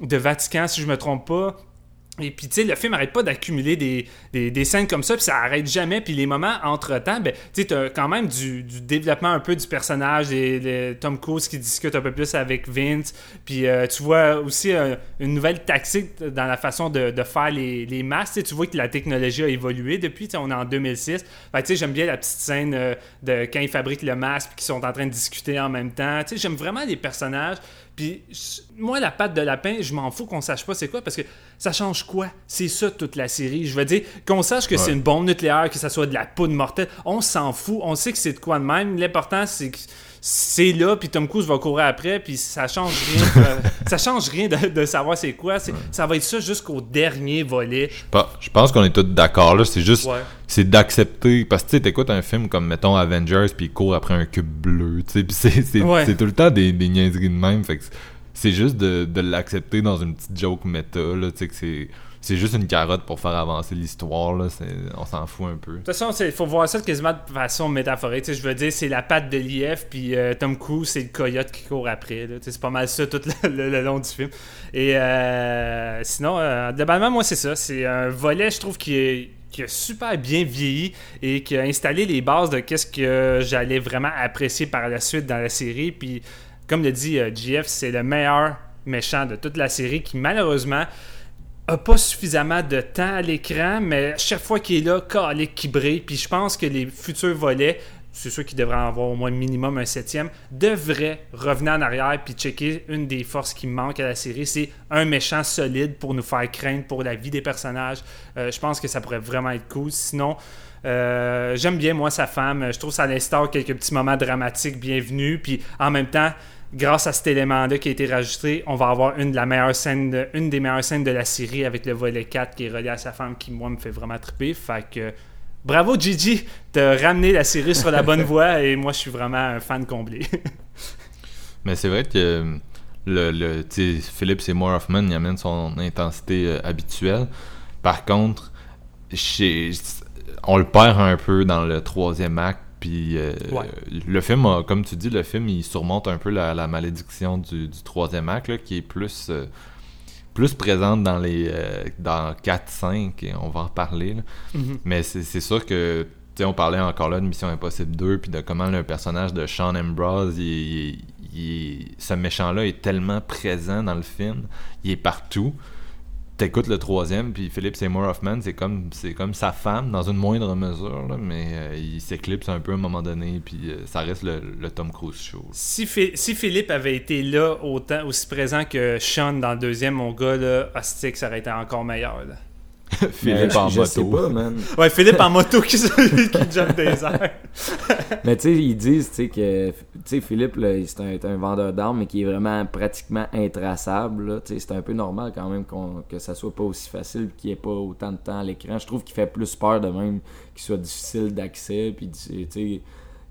de Vatican, si je me trompe pas. Et puis, tu sais, le film arrête pas d'accumuler des, des, scènes comme ça, puis ça arrête jamais. Puis les moments entre-temps, ben, tu sais, t'as quand même du, du développement un peu du personnage, des, Tom Cruise qui discute un peu plus avec Vince. Puis euh, tu vois aussi euh, une nouvelle tactique dans la façon de, de faire les, les masques. Tu vois que la technologie a évolué depuis, on est en 2006. Fait que, tu sais, j'aime bien la petite scène euh, de quand ils fabriquent le masque, puis qu'ils sont en train de discuter en même temps. Tu sais, j'aime vraiment les personnages. Puis moi, la patte de lapin, je m'en fous qu'on sache pas c'est quoi parce que ça change quoi? C'est ça toute la série. Je veux dire qu'on sache que c'est une bombe nucléaire, que ça soit de la poudre mortelle, on s'en fout. On sait que c'est de quoi de même. L'important c'est que c'est là, puis Tom Cruise va courir après, puis ça change rien. ça change rien de, de savoir c'est quoi. Ça va être ça jusqu'au dernier volet. Je pense qu'on est tous d'accord là. C'est juste, Ouais. c'est d'accepter. Parce que tu t'écoutes un film comme, mettons, Avengers, puis il court après un cube bleu. Tu sais, c'est, Ouais. tout le temps des, des niaiseries de même. Fait que c'est- juste de, de l'accepter dans une petite joke méta. Là, tu sais, que c'est, c'est juste une carotte pour faire avancer l'histoire. Là, on s'en fout un peu. De toute façon, il faut voir ça quasiment de façon métaphorique. Je veux dire, c'est la patte de l'IF, puis euh, Tom Cruise, c'est le coyote qui court après. C'est pas mal ça tout le long du film. Et euh, sinon, euh, globalement, moi, c'est ça. C'est un volet, je trouve, qui est qui a super bien vieilli et qui a installé les bases de qu'est-ce que j'allais vraiment apprécier par la suite dans la série. Puis, comme le dit euh, GF, c'est le meilleur méchant de toute la série qui, malheureusement, a pas suffisamment de temps à l'écran, mais chaque fois qu'il est là, calique qui brille. Puis je pense que les futurs volets, c'est sûr qu'ils devraient en avoir au moins minimum un septième, devraient revenir en arrière puis checker une des forces qui manque à la série. C'est un méchant solide pour nous faire craindre pour la vie des personnages. Euh, je pense que ça pourrait vraiment être cool. Sinon, euh, j'aime bien moi sa femme. Je trouve que ça instaure quelques petits moments dramatiques bienvenus. Puis en même temps, grâce à cet élément-là qui a été rajouté, on va avoir une, de la meilleure scène de- une des meilleures scènes de la série avec le volet 4 qui est relié à sa femme qui, moi, me fait vraiment triper. Fait que bravo Gigi, t'as ramené la série sur la bonne voie et moi, je suis vraiment un fan comblé. Mais c'est vrai que le, le Philip Seymour Hoffman il amène son intensité euh, habituelle. Par contre, chez, on le perd un peu dans le troisième acte. Puis euh, Ouais. le film, a- comme tu dis, le film il surmonte un peu la, la malédiction du, du troisième acte là, qui est plus euh, plus présente dans les euh, dans 4 5 et on va en reparler là. Mhm. Mais c'est c'est sûr que, tu sais, on parlait encore là de Mission Impossible 2, puis de comment le personnage de Sean Ambrose, il, il- il- ce méchant-là est tellement présent dans le film, il est partout. T'écoutes le troisième, puis Philip Seymour Hoffman, c'est comme, c'est comme sa femme, dans une moindre mesure, là, mais euh, il s'éclipse un peu à un moment donné, puis euh, ça reste le, le Tom Cruise show. Si, si Philippe avait été là autant aussi présent que Sean dans le deuxième, mon gars, là, ça aurait été encore meilleur. là. Philippe en je, je sais moto. pas, man. Ouais, Philippe en moto qui, qui jump des airs. Mais tu sais, ils disent tu sais, que tu sais, Philippe, là, c'est un, vendeur d'armes, mais qui est vraiment pratiquement intraçable. là. Tu sais, C'est un peu normal quand même qu'on- que ça soit pas aussi facile qu'il n'y ait pas autant de temps à l'écran. Je trouve qu'il fait plus peur de même qu'il soit difficile d'accès. Puis tu sais,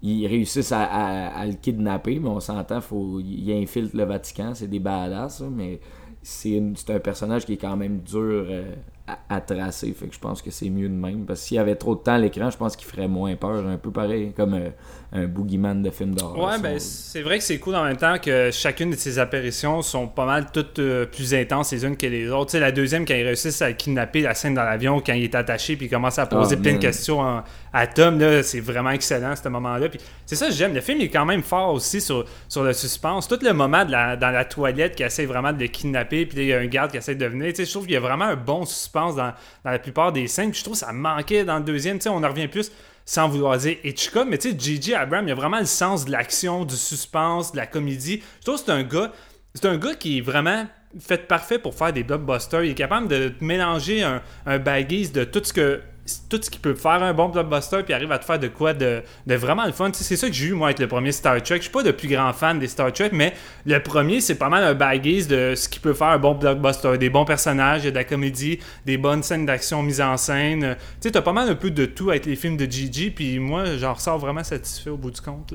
ils réussissent à, à- à le kidnapper, mais on s'entend, faut, il infiltre le Vatican, c'est des badass, ça, mais c'est une- c'est un personnage qui est quand même dur euh, à, tracer. Fait que je pense que c'est mieux de même. Parce que s'il y avait trop de temps à l'écran, je pense qu'il ferait moins peur. Un peu pareil, comme euh, un boogeyman de film d'horreur. Ouais, ben c'est vrai que c'est cool en même temps que chacune de ces apparitions sont pas mal toutes euh, plus intenses les unes que les autres. Tu sais, la deuxième, quand ils réussissent à kidnapper la scène dans l'avion, quand il est attaché puis il commence à poser Ah, plein de questions en- à Tom, là, c'est vraiment excellent ce moment-là. Puis c'est ça que j'aime. Le film il est quand même fort aussi sur, sur le suspense. Tout le moment de la, dans la toilette qui essaie vraiment de le kidnapper, puis là, il y a un garde qui essaie de venir. Tu sais, je trouve qu'il y a vraiment un bon suspense suspense dans, dans la plupart des scènes. Puis je trouve que ça manquait dans le deuxième. Tu sais, on en revient plus sans vouloir dire Hitchcock, mais tu sais, J.J. Abrams, il a vraiment le sens de l'action, du suspense, de la comédie. Je trouve que c'est un gars, c'est un gars qui est vraiment fait parfait pour faire des blockbusters. Il est capable de mélanger un, un de tout ce que tout ce qui peut faire un bon blockbuster puis arrive à te faire de quoi de, vraiment le fun. C'est ça que j'ai eu moi avec le premier Star Trek. Je suis pas le plus grand fan des Star Trek, mais le premier c'est pas mal un baggies de ce qui peut faire un bon blockbuster. Des bons personnages, de la comédie, des bonnes scènes d'action mises en scène. Tu sais, t'as pas mal un peu de tout avec les films de Gigi, puis moi j'en ressors vraiment satisfait au bout du compte.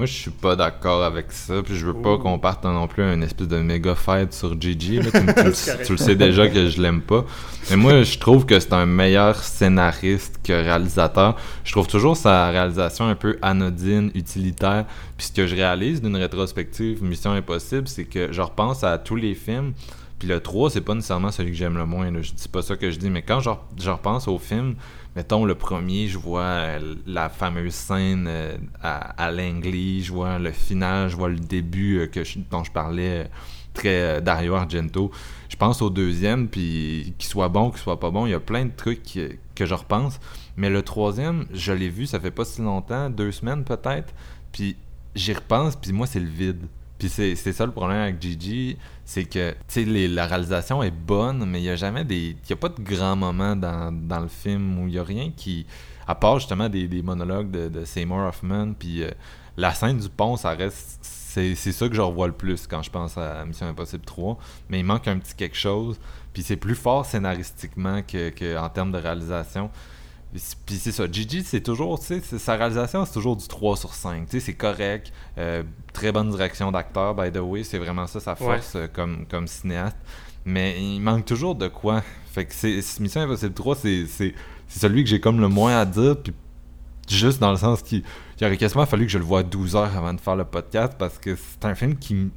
Moi, je suis pas d'accord avec ça, puis je veux pas qu'on parte non plus à une espèce de méga fight sur Gigi. là. Tu, tu- tu le sais déjà que je l'aime pas. Mais moi, je trouve que c'est un meilleur scénariste que réalisateur. Je trouve toujours sa réalisation un peu anodine, utilitaire. Puis ce que je réalise d'une rétrospective Mission Impossible, c'est que je repense à tous les films. Puis le 3, c'est pas nécessairement celui que j'aime le moins. Là. Je dis pas ça que je dis, mais quand je, re- je repense au film, mettons le premier, je vois euh, la fameuse scène euh, à, à je vois le final, je vois le début euh, que dont je parlais, très Dario Argento. Je pense au deuxième, puis qu'il soit bon, qu'il soit pas bon, il y a plein de trucs qui- que je repense. Mais le troisième, je l'ai vu, ça fait pas si longtemps, deux semaines peut-être, puis j'y repense, puis moi c'est le vide. Puis c'est ça le problème avec Gigi, c'est que la réalisation est bonne, mais il y a jamais des il a pas de grands moments dans, dans le film où il y a rien qui à part justement des, des monologues de, de Seymour Hoffman puis euh, la scène du pont ça reste c'est ça que je revois le plus quand je pense à Mission Impossible 3, mais il manque un petit quelque chose, puis c'est plus fort scénaristiquement que, que termes de réalisation. Puis c'est ça, Gigi, c'est toujours, tu sais, sa réalisation, c'est toujours du 3 sur 5. Tu sais, c'est correct. euh, très bonne direction d'acteur, by the way. C'est vraiment ça sa force euh, comme, comme cinéaste. Mais il manque toujours de quoi. Fait que c'est c'est- Mission Impossible 3, c'est c'est- celui que j'ai comme le moins à dire. Puis juste dans le sens qu'il il aurait quasiment fallu que je le voie 12 heures avant de faire le podcast parce que c'est un film qui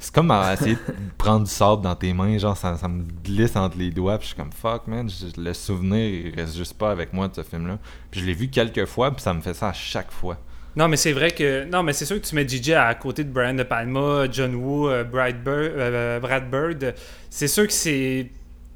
c'est comme à essayer de prendre du sable dans tes mains, genre ça, ça me glisse entre les doigts, puis je suis comme fuck man, le souvenir il reste juste pas avec moi de ce film-là. Puis je l'ai vu quelques fois, puis ça me fait ça à chaque fois. Non, mais c'est vrai que. Non, mais c'est sûr que tu mets DJ à côté de Brian De Palma, John Woo, euh, Bird, euh, Brad Bird. C'est sûr que c'est.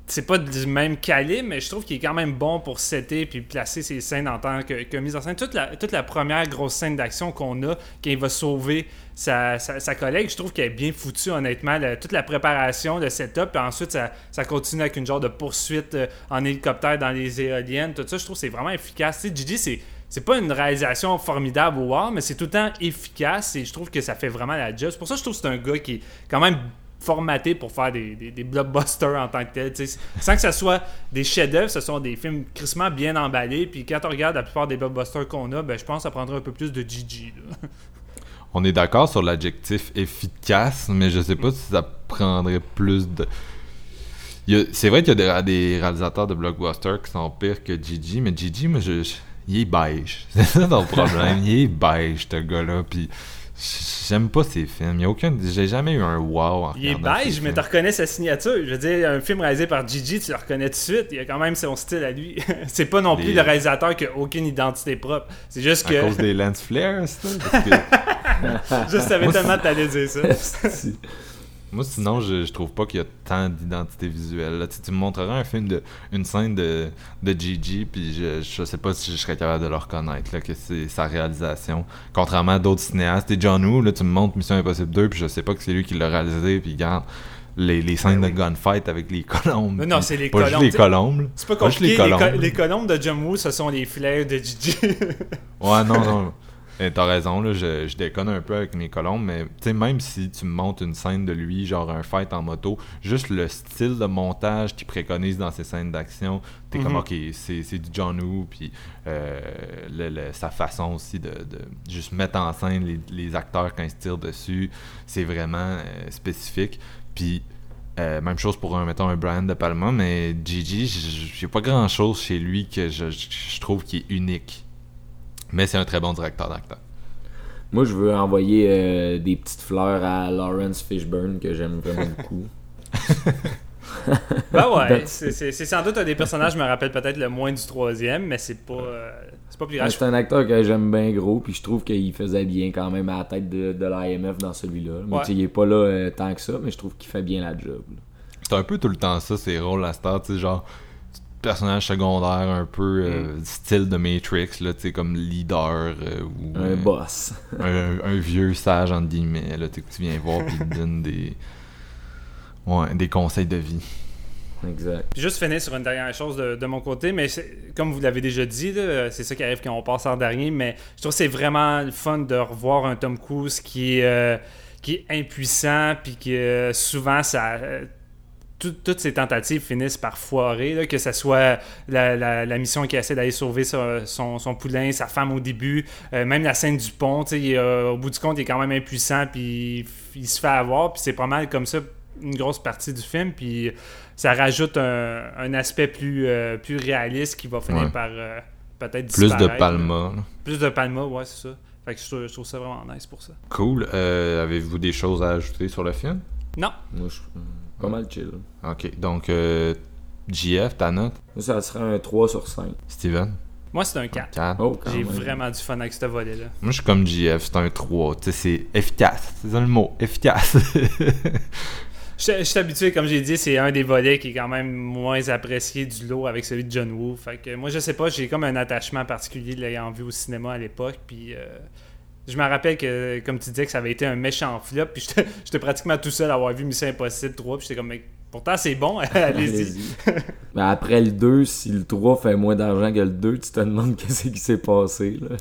C'est pas du même calibre, mais je trouve qu'il est quand même bon pour setter puis placer ses scènes en tant que, mise en scène. Toute la, toute la première grosse scène d'action qu'on a, quand il va sauver sa, sa, collègue, je trouve qu'elle est bien foutue, honnêtement. Toute la préparation, le setup, puis ensuite ça, ça continue avec une genre de poursuite euh, en hélicoptère dans les éoliennes. Tout ça, je trouve que c'est vraiment efficace. Tu sais, Gigi, c'est c'est pas une réalisation formidable au wow, mais c'est tout le temps efficace et je trouve que ça fait vraiment la job. C'est pour ça que je trouve que c'est un gars qui est quand même formaté pour faire des, des, blockbusters en tant que tel. Sans que ce soit des chefs-d'œuvre, ce sont des films crissement bien emballés. Puis quand on regarde la plupart des blockbusters qu'on a, ben, je pense que ça prendrait un peu plus de Gigi. On est d'accord sur l'adjectif efficace, mais je sais pas si ça prendrait plus de. C'est vrai qu'il y a des, réalisateurs de blockbusters qui sont pires que Gigi, mais Gigi, moi, je, je- il est beige. C'est ça ton problème. il est beige, ce gars-là. Puis j'aime pas ses films. Il y a aucun. J'ai jamais eu un wow en Il est beige, mais tu reconnais sa signature. Je veux dire, un film réalisé par Gigi, tu le reconnais tout de suite. Il a quand même son style à lui. c'est pas non plus Les- le réalisateur qui a aucune identité propre. C'est juste À que. cause des lens flares, ça? Que- Je savais Moi, tellement que t'allais dire ça. Moi, sinon, je, je trouve pas qu'il y a tant d'identité visuelle. Là. Tu, me montrerais un film de une scène de, de Gigi, puis je, je sais pas si je serais capable de le reconnaître, là, que c'est sa réalisation. Contrairement à d'autres cinéastes. Et John Woo, là, tu me montres Mission Impossible 2, puis je sais pas que c'est lui qui l'a réalisé, puis regarde les, les scènes de gunfight avec les colombes. Non, puis c'est les pas colombes, les. C'est pas compliqué. Les, les co- colombes. les colombes de John Woo, ce sont les flares de Gigi. Ouais, non, non. Eh, T'as raison, là, je, je déconne un peu avec mes colombes, mais même si tu me montres une scène de lui, genre un fight en moto, juste le style de montage qu'il préconise dans ces scènes d'action, t'es comme, Mhm. ok, c'est du John Woo, puis euh, le- le- sa façon aussi de, de juste mettre en scène les, les acteurs quand ils se tirent dessus, c'est vraiment euh, spécifique. Puis, euh, même chose pour un, mettons, un Brian De Palma, mais Gigi, j'ai pas grand chose chez lui que je- je trouve qui est unique. Mais c'est un très bon directeur d'acteur. Moi, je veux envoyer euh, des petites fleurs à Lawrence Fishburne que j'aime vraiment beaucoup. ben ouais, Ben- c'est sans doute un des personnages, je me rappelle peut-être le moins du troisième, mais c'est pas, euh, c'est pas plus grave. C'est un acteur que j'aime bien gros, puis je trouve qu'il faisait bien quand même à la tête de, de l'IMF dans celui-là. Mais Ouais. tu sais, il est pas là euh, tant que ça, mais je trouve qu'il fait bien la job. C'est un peu tout le temps ça, ces rôles à Star, tu sais, genre, personnage secondaire un peu euh, Mm. style de Matrix, là, tu sais, comme leader euh, ou Un euh, boss. un, un vieux sage, entre guillemets, là, que tu viens voir puis te donne des, ouais, des conseils de vie. Exact. Puis juste finir sur une dernière chose de, de mon côté, mais comme vous l'avez déjà dit, c'est ça qui arrive quand on passe en dernier, mais je trouve que c'est vraiment le fun de revoir un Tom Cruise qui est, euh, qui est impuissant, puis que euh, souvent ça... tout- toutes ses tentatives finissent par foirer, là, que ce soit la, la- la mission qui essaie d'aller sauver son, son- son poulain, sa femme au début, euh, même la scène du pont, tu sais, il, euh, au bout du compte, il est quand même impuissant, puis il, il se fait avoir, puis c'est pas mal comme ça une grosse partie du film, puis ça rajoute un, un aspect plus, euh, plus réaliste qui va finir Ouais. par euh, peut-être Plus de. Palma. là. Plus de Palma, ouais, c'est ça. Fait que je trouve, je trouve ça vraiment nice pour ça. Cool. Avez-vous des choses à ajouter sur le film? Non, Moi, je pas mal chill. Ok, donc euh, JF, ta note? Ça serait un 3 sur 5. Steven? moi c'est un 4. 4. Oh, quand J'ai vraiment du fun avec ce volet-là. Moi, je suis comme JF, c'est un 3. Tu sais, c'est efficace. C'est ça le mot, efficace. Je je suis habitué, comme j'ai dit, c'est un des volets qui est quand même moins apprécié du lot avec celui de John Woo. Fait que moi, je sais pas, j'ai comme un attachement particulier de l'ayant vu au cinéma à l'époque. Puis euh, je me rappelle que, comme tu disais, que ça avait été un méchant flop. Puis j'étais pratiquement tout seul à avoir vu Mission Impossible 3. Puis j'étais comme, mais pourtant c'est bon, allez-y. Mais après le 2, si le 3 fait moins d'argent que le 2, tu te demandes qu'est-ce qui s'est passé. Là.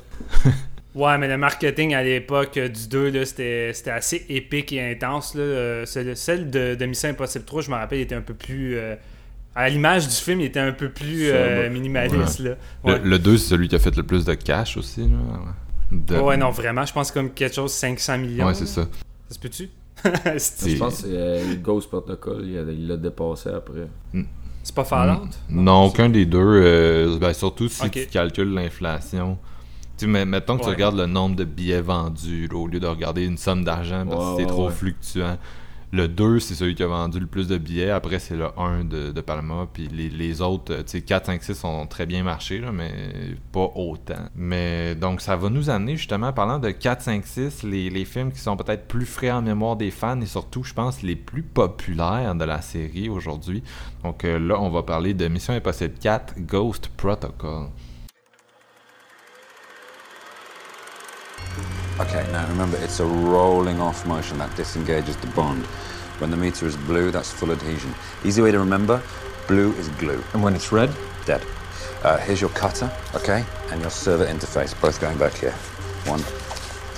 Ouais, mais le marketing à l'époque euh, du 2, là, c'était assez épique et intense. Là. Euh, celle de, de Mission Impossible 3, je me rappelle, était un peu plus. euh, à l'image du film, il était un peu plus euh, Sobre. minimaliste. Là. Ouais. Le, le 2, c'est celui qui a fait le plus de cash aussi. Là. De- Ouais, non, vraiment, je pense comme quelque chose 500 millions. Ouais, c'est ça. Ça se peut-tu? Je pense que c'est, euh, le Ghost Protocol, il l'a dépassé après. c'est pas Fallout? Non, aucun des deux. euh, ben, surtout si tu calcules l'inflation. Tu sais, mettons que tu regardes le nombre de billets vendus là, au lieu de regarder une somme d'argent parce que c'est ouais, trop ouais. fluctuant. Le 2, c'est celui qui a vendu le plus de billets. Après, c'est le 1 de, Palma. Puis les, autres, euh, tu sais, 4, 5, 6 ont très bien marché, mais pas autant. Mais donc, ça va nous amener justement, parlant de 4, 5, 6, les, les films qui sont peut-être plus frais en mémoire des fans et surtout, je pense, les plus populaires de la série aujourd'hui. Donc euh, là, on va parler de Mission Impossible 4 Ghost Protocol. Okay, now remember, it's a rolling off motion that disengages the bond. When the meter is blue, that's full adhesion. Easy way to remember blue is glue. And when it's red? Dead. Uh, here's your cutter, okay, and your server interface, both going back here. One,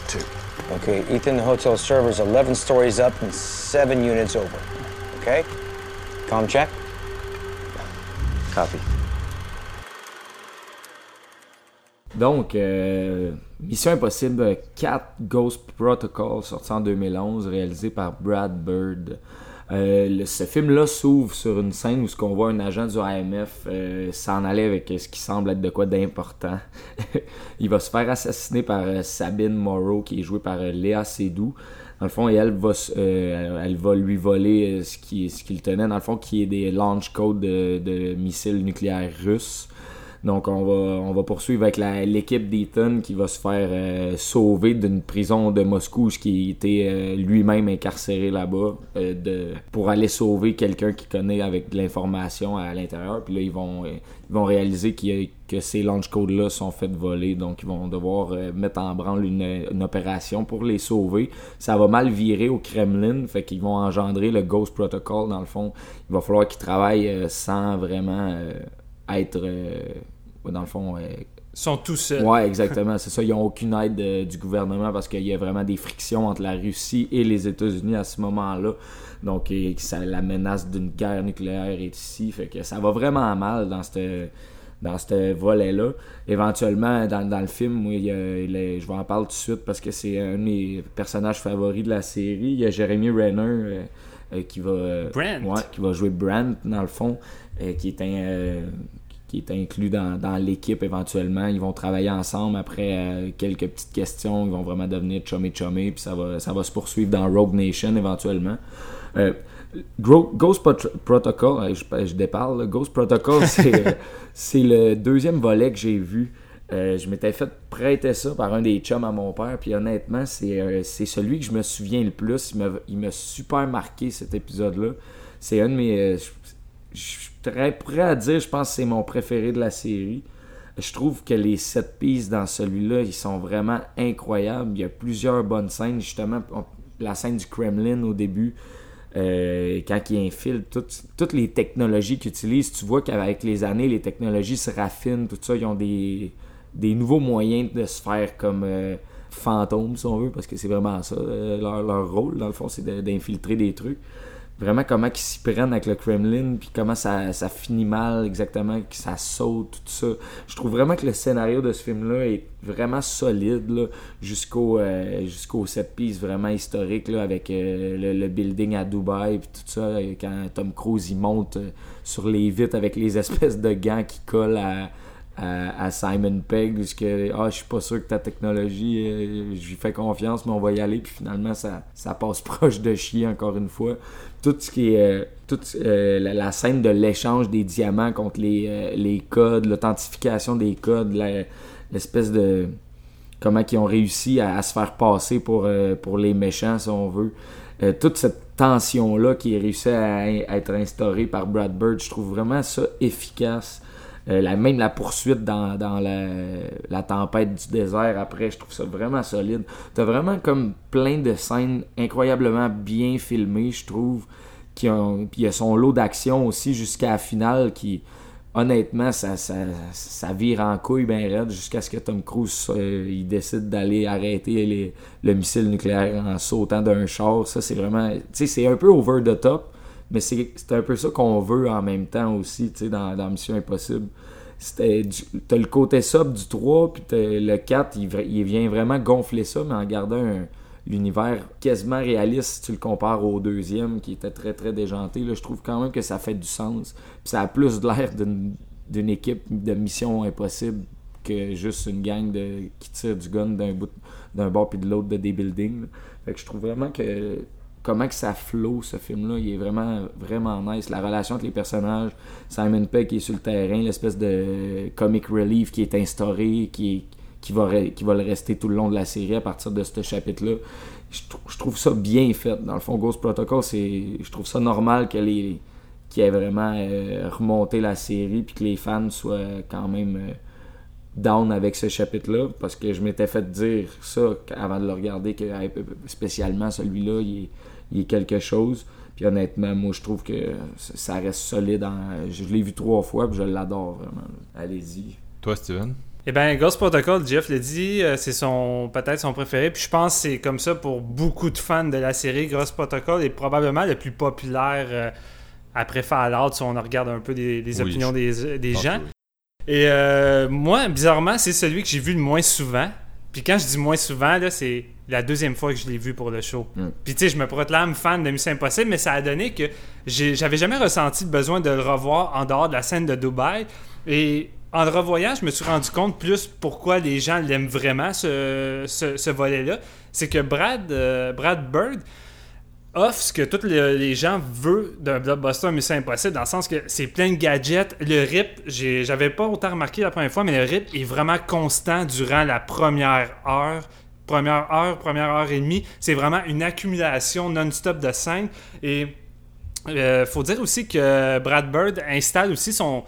two. Okay, Ethan, the hotel server's 11 stories up and 7 units over. Okay? Com check? Copy. Donc, euh, Mission Impossible 4 Ghost Protocol, sorti en 2011, réalisé par Brad Bird. Euh, ce film-là s'ouvre sur une scène où ce qu'on voit un agent du AMF euh, s'en aller avec ce qui semble être de quoi d'important. Il va se faire assassiner par euh, Sabine Morrow, qui est jouée par Léa Seydoux. Dans le fond, elle va, elle va lui voler ce qui ce qu'il tenait, dans le fond, qui est des launch codes de, de missiles nucléaires russes. Donc, on va, on va poursuivre avec l'équipe d'Ethan qui va se faire euh, sauver d'une prison de Moscou, qui était euh, lui-même incarcéré là-bas, euh, de, pour aller sauver quelqu'un qui connaît avec de l'information à l'intérieur. Puis là, ils vont, euh, ils vont réaliser qu'il que ces launch codes-là sont faits voler. Donc, ils vont devoir euh, mettre en branle une, opération pour les sauver. Ça va mal virer au Kremlin, fait qu'ils vont engendrer le Ghost Protocol. Dans le fond, il va falloir qu'ils travaillent sans vraiment être, euh, dans le fond, euh, Ils sont tous seuls. Ouais, exactement. C'est ça. Ils n'ont aucune aide euh, du gouvernement parce qu'il y a vraiment des frictions entre la Russie et les États-Unis à ce moment-là. Donc, et ça, la menace d'une guerre nucléaire est ici. Fait que ça va vraiment mal dans cette dans ce volet-là. Éventuellement, dans, dans le film, moi, il y a- il est- je vais en parler tout de suite parce que c'est un de mes personnages favoris de la série. Il y a Jeremy Renner euh, euh, qui va Brent. ouais, qui va jouer Brent dans le fond, qui est un euh, qui est inclus dans, dans l'équipe éventuellement. Ils vont travailler ensemble après euh, quelques petites questions. Ils vont vraiment devenir chummy chummy puis ça va, ça va se poursuivre dans Rogue Nation éventuellement. Euh, Ghost Protocol, euh, je, je déparle, là. Ghost Protocol, c'est, euh, le deuxième volet que j'ai vu. Euh, je m'étais fait prêter ça par un des chums à mon père, puis honnêtement, c'est, euh, celui que je me souviens le plus. Il m'a, super marqué cet épisode-là. C'est un de mes. euh, je- je- serais prêt à dire, je pense que c'est mon préféré de la série. Je trouve que les sept pistes dans celui-là, ils sont vraiment incroyables. Il y a plusieurs bonnes scènes, justement. La scène du Kremlin au début, euh, quand il infiltre toutes, les technologies qu'ils utilisent, tu vois qu'avec les années, les technologies se raffinent, tout ça. Ils ont des, des nouveaux moyens de se faire comme euh, fantômes, si on veut, parce que c'est vraiment ça. euh, leur, leur rôle, dans le fond, c'est d'infiltrer des trucs vraiment comment ils s'y prennent avec le Kremlin, puis comment ça, ça finit mal exactement, que ça saute, tout ça. Je trouve vraiment que le scénario de ce film-là est vraiment solide, jusqu'au euh, jusqu'au set piece vraiment historique, là, avec euh, le, le building à Dubaï, puis tout ça, et quand Tom Cruise il monte euh, sur les vitres avec les espèces de gants qui collent à, à, Simon Pegg, parce que ah, je suis pas sûr que ta technologie, euh, lui fais confiance, mais on va y aller, puis finalement ça, ça passe proche de chier encore une fois tout ce qui est euh, toute euh, la, scène de l'échange des diamants contre les, euh, les codes, l'authentification des codes, l'espèce de comment ils ont réussi à, se faire passer pour, pour les méchants si on veut. Toute cette tension là qui est à être instaurée par Brad Bird, je trouve vraiment ça efficace. Euh, la, même la poursuite dans, la, tempête du désert après, je trouve ça vraiment solide. T'as vraiment comme plein de scènes incroyablement bien filmées, je trouve. Qui ont, puis il y a son lot d'action aussi jusqu'à la finale qui, honnêtement, ça, ça, vire en couille bien raide jusqu'à ce que Tom Cruise euh, il décide d'aller arrêter les- le missile nucléaire en sautant d'un char. Ça, c'est vraiment. Tu sais, c'est un peu over the top, mais c'est un peu ça qu'on veut en même temps aussi, tu sais, dans, Mission Impossible. T'as le côté sub du 3, puis le 4, il, vient vraiment gonfler ça, mais en gardant un- l'univers quasiment réaliste si tu le compares au deuxième, qui était très très déjanté. Là, je trouve quand même que ça fait du sens. Puis ça a plus l'air d'une équipe de Mission Impossible que juste une gang de, qui tire du gun d'un bout d'un bord puis de l'autre de des buildings. Fait que je trouve vraiment que comment que ça flow ce film là il est vraiment vraiment nice la relation entre les personnages Simon Pegg qui est sur le terrain l'espèce de comic relief qui est instauré qui qui va, qui va le rester tout le long de la série à partir de ce chapitre-là. Je, trou- je trouve ça bien fait. Dans le fond, Ghost Protocol, c'est, je trouve ça normal que les, ait vraiment euh, remonté la série puis que les fans soient quand même euh, down avec ce chapitre-là parce que je m'étais fait dire ça avant de le regarder que spécialement celui-là il est, il est quelque chose puis honnêtement moi je trouve que ça reste solide en- je l'ai vu trois fois puis je l'adore vraiment allez-y Toi, Steven? Eh bien, Ghost Protocol, Jeff l'a dit, euh, c'est son peut-être son préféré. Puis je pense que c'est comme ça pour beaucoup de fans de la série. Ghost Protocol est probablement le plus populaire euh, après Fallout, si on regarde un peu les, les Oui, opinions des, des gens. oui. Et euh, moi, bizarrement, c'est celui que j'ai vu le moins souvent. Puis quand je dis moins souvent, là, c'est la deuxième fois que je l'ai vu pour le show. Mm. Puis tu sais, je me proclame fan de Mission Impossible, mais ça a donné que j'avais jamais ressenti le besoin de le revoir en dehors de la scène de Dubaï. Et en le revoyant, je me suis rendu compte plus pourquoi les gens l'aiment vraiment, ce, ce- ce volet-là. C'est que Brad, euh, Brad Bird offre ce que tous le- les gens veulent d'un blockbuster Mission Impossible, dans le sens que c'est plein de gadgets. Le rip, j'avais pas autant remarqué la première fois, mais le rip est vraiment constant durant la première heure. Première heure, première heure et demie. C'est vraiment une accumulation non-stop de scènes. Et euh, faut dire aussi que Brad Bird installe aussi son,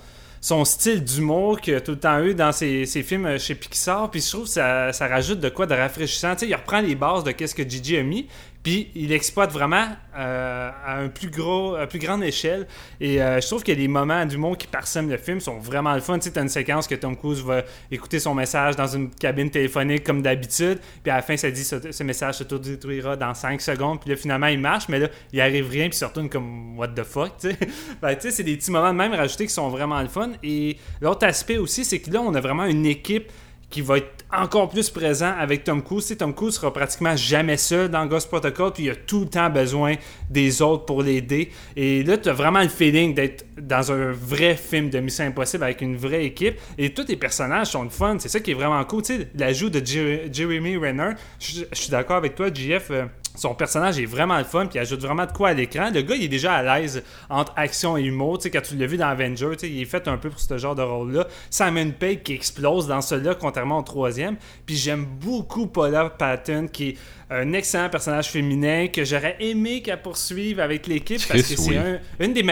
style d'humour qu'il tout le temps eu dans ses, films chez Pixar. Puis je trouve que ça, rajoute de quoi de rafraîchissant. Il reprend les bases de qu'est-ce que Gigi a mis, puis il exploite vraiment euh, à un plus gros, à plus grande échelle. Et euh, je trouve que les moments d'humour qui parsèment le film sont vraiment le fun. Tu sais, une séquence que Tom Cruise va écouter son message dans une cabine téléphonique comme d'habitude, puis à la fin, ça dit ce, ce message s'autodétruira dans 5 secondes, puis là, finalement, il marche, mais là, il arrive rien, puis il se retourne comme what the fuck, tu sais. Ben, tu sais, c'est des petits moments de même rajoutés qui sont vraiment le fun. Et l'autre aspect aussi, c'est que là, on a vraiment une équipe qui va être encore plus présent avec Tom Cruise. Tom Cruise sera pratiquement jamais seul dans Ghost Protocol, puis il a tout le temps besoin des autres pour l'aider. Et là, tu as vraiment le feeling d'être dans un vrai film de Mission Impossible avec une vraie équipe. Et tous les personnages sont fun. C'est ça qui est vraiment cool. Tu sais, l'ajout de Jer- Jeremy Renner, je je suis d'accord avec toi, JF. euh, son personnage est vraiment le fun, puis il ajoute vraiment de quoi à l'écran. Le gars, il est déjà à l'aise entre action et humour. Tu sais, quand tu l'as vu dans Avenger, tu sais, il est fait un peu pour ce genre de rôle-là. Simon Pegg qui explose dans celui-là, contrairement au troisième. Puis j'aime beaucoup Paula Patton, qui est un excellent personnage féminin que j'aurais aimé qu'elle poursuive avec l'équipe parce que c'est oui. un- une des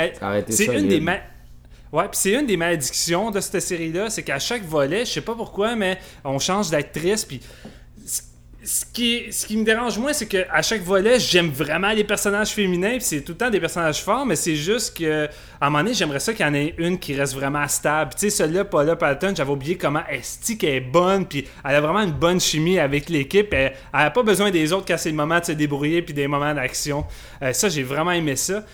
c'est une des Ouais, puis c'est une des malédictions de cette série-là, c'est qu'à chaque volet, je sais pas pourquoi, mais on change d'actrice, puis ce qui, ce qui me dérange moins, c'est qu'à chaque volet, j'aime vraiment les personnages féminins, c'est tout le temps des personnages forts, mais c'est juste que, à un moment donné, j'aimerais ça qu'il y en ait une qui reste vraiment stable. Tu sais, celle-là, Paula Patton, j'avais oublié comment Esti qu'elle est bonne, puis elle a vraiment une bonne chimie avec l'équipe. Elle n'a pas besoin des autres quand c'est le moment de se débrouiller, puis des moments d'action. Euh, ça, j'ai vraiment aimé ça.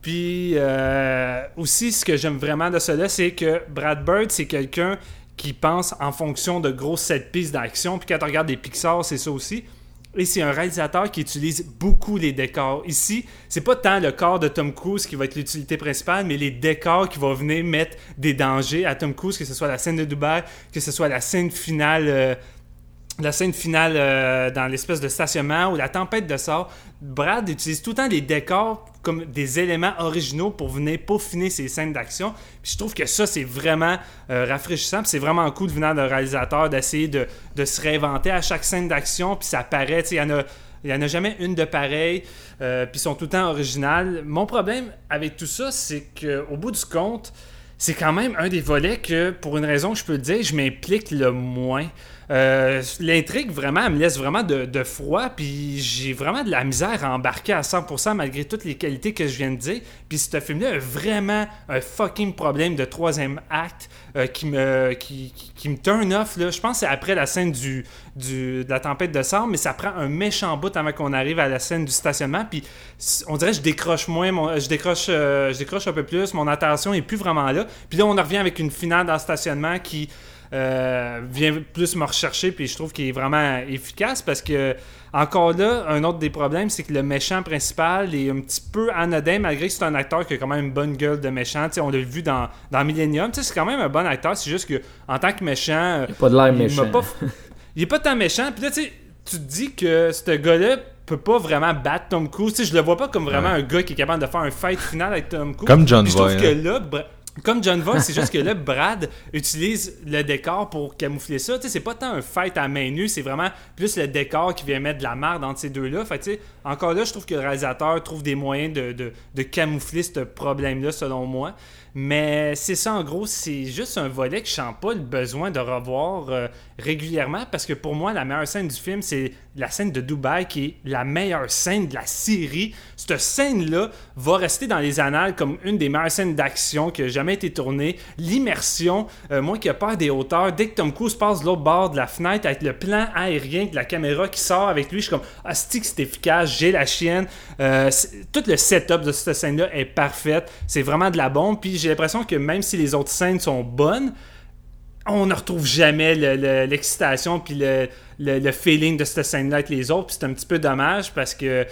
Puis euh, aussi, ce que j'aime vraiment de cela, c'est que Brad Bird, c'est quelqu'un qui pense en fonction de grosses set pistes d'action. Puis quand on regarde des Pixar, c'est ça aussi. Et c'est un réalisateur qui utilise beaucoup les décors. Ici, c'est pas tant le corps de Tom Cruise qui va être l'utilité principale, mais les décors qui vont venir mettre des dangers à Tom Cruise, que ce soit la scène de Dubaï, que ce soit la scène finale euh, la scène finale euh, dans l'espèce de stationnement ou la tempête de sort, Brad utilise tout le temps les décors comme des éléments originaux pour venir peaufiner ses scènes d'action. Je trouve que ça, c'est vraiment euh, rafraîchissant. C'est vraiment cool de venir d'un réalisateur d'essayer de, se réinventer à chaque scène d'action. Puis ça paraît, il en n'y en a jamais une de pareille, euh, puis ils sont tout le temps originales. Mon problème avec tout ça, c'est qu'au bout du compte, c'est quand même un des volets que, pour une raison que je peux le dire, je m'implique le moins. Euh, L'intrigue, vraiment, elle me laisse vraiment de, froid, puis j'ai vraiment de la misère à embarquer à 100% malgré toutes les qualités que je viens de dire. Puis ce film-là a vraiment un fucking problème de troisième acte euh, qui, me, qui, me turn off. Là. Je pense que c'est après la scène du, du, de la tempête de sang, mais ça prend un méchant bout avant qu'on arrive à la scène du stationnement. Puis on dirait que je décroche moins, mon- je, décroche, euh, je décroche un peu plus, mon attention est plus vraiment là. Puis là, on en revient avec une finale dans le stationnement qui euh, vient plus me rechercher, puis je trouve qu'il est vraiment efficace parce que, encore là, un autre des problèmes, c'est que le méchant principal est un petit peu anodin, malgré que c'est un acteur qui a quand même une bonne gueule de méchant. Tu sais, on l'a vu dans, dans Millennium, Tu sais, c'est quand même un bon acteur, c'est juste que en tant que méchant, euh, Il a pas de l'air méchant. pas- il est pas tant méchant. Puis là, tu sais, tu te dis que ce gars-là peut pas vraiment battre Tom Cruise. Tu sais, je le vois pas comme vraiment Ouais. un gars qui est capable de faire un fight final avec Tom Cruise. Comme John Puis je trouve Voight, que hein. là, comme John Voight, c'est juste que là, Brad utilise le décor pour camoufler ça. Tu sais, c'est pas tant un fight à main nue, c'est vraiment plus le décor qui vient mettre de la merde entre ces deux-là. Fait tu sais, encore là, je trouve que le réalisateur trouve des moyens de camoufler ce problème-là, selon moi. Mais c'est ça, en gros, c'est juste un volet que je sens pas le besoin de revoir euh, régulièrement parce que pour moi, la meilleure scène du film, c'est la scène de Dubaï qui est la meilleure scène de la série. Cette scène-là va rester dans les annales comme une des meilleures scènes d'action qui a jamais été tournée. L'immersion, euh, moi qui ai peur des hauteurs, dès que Tom Cruise passe de l'autre bord de la fenêtre avec le plan aérien de la caméra qui sort avec lui, je suis comme Ah, c'est c'est efficace, j'ai la chienne. Euh, tout le setup de cette scène-là est parfaite. C'est vraiment de la bombe. Puis j'ai l'impression que même si les autres scènes sont bonnes, on ne retrouve jamais le- le- l'excitation puis le, le- le feeling de cette scène-là avec les autres. C'est un petit peu dommage parce que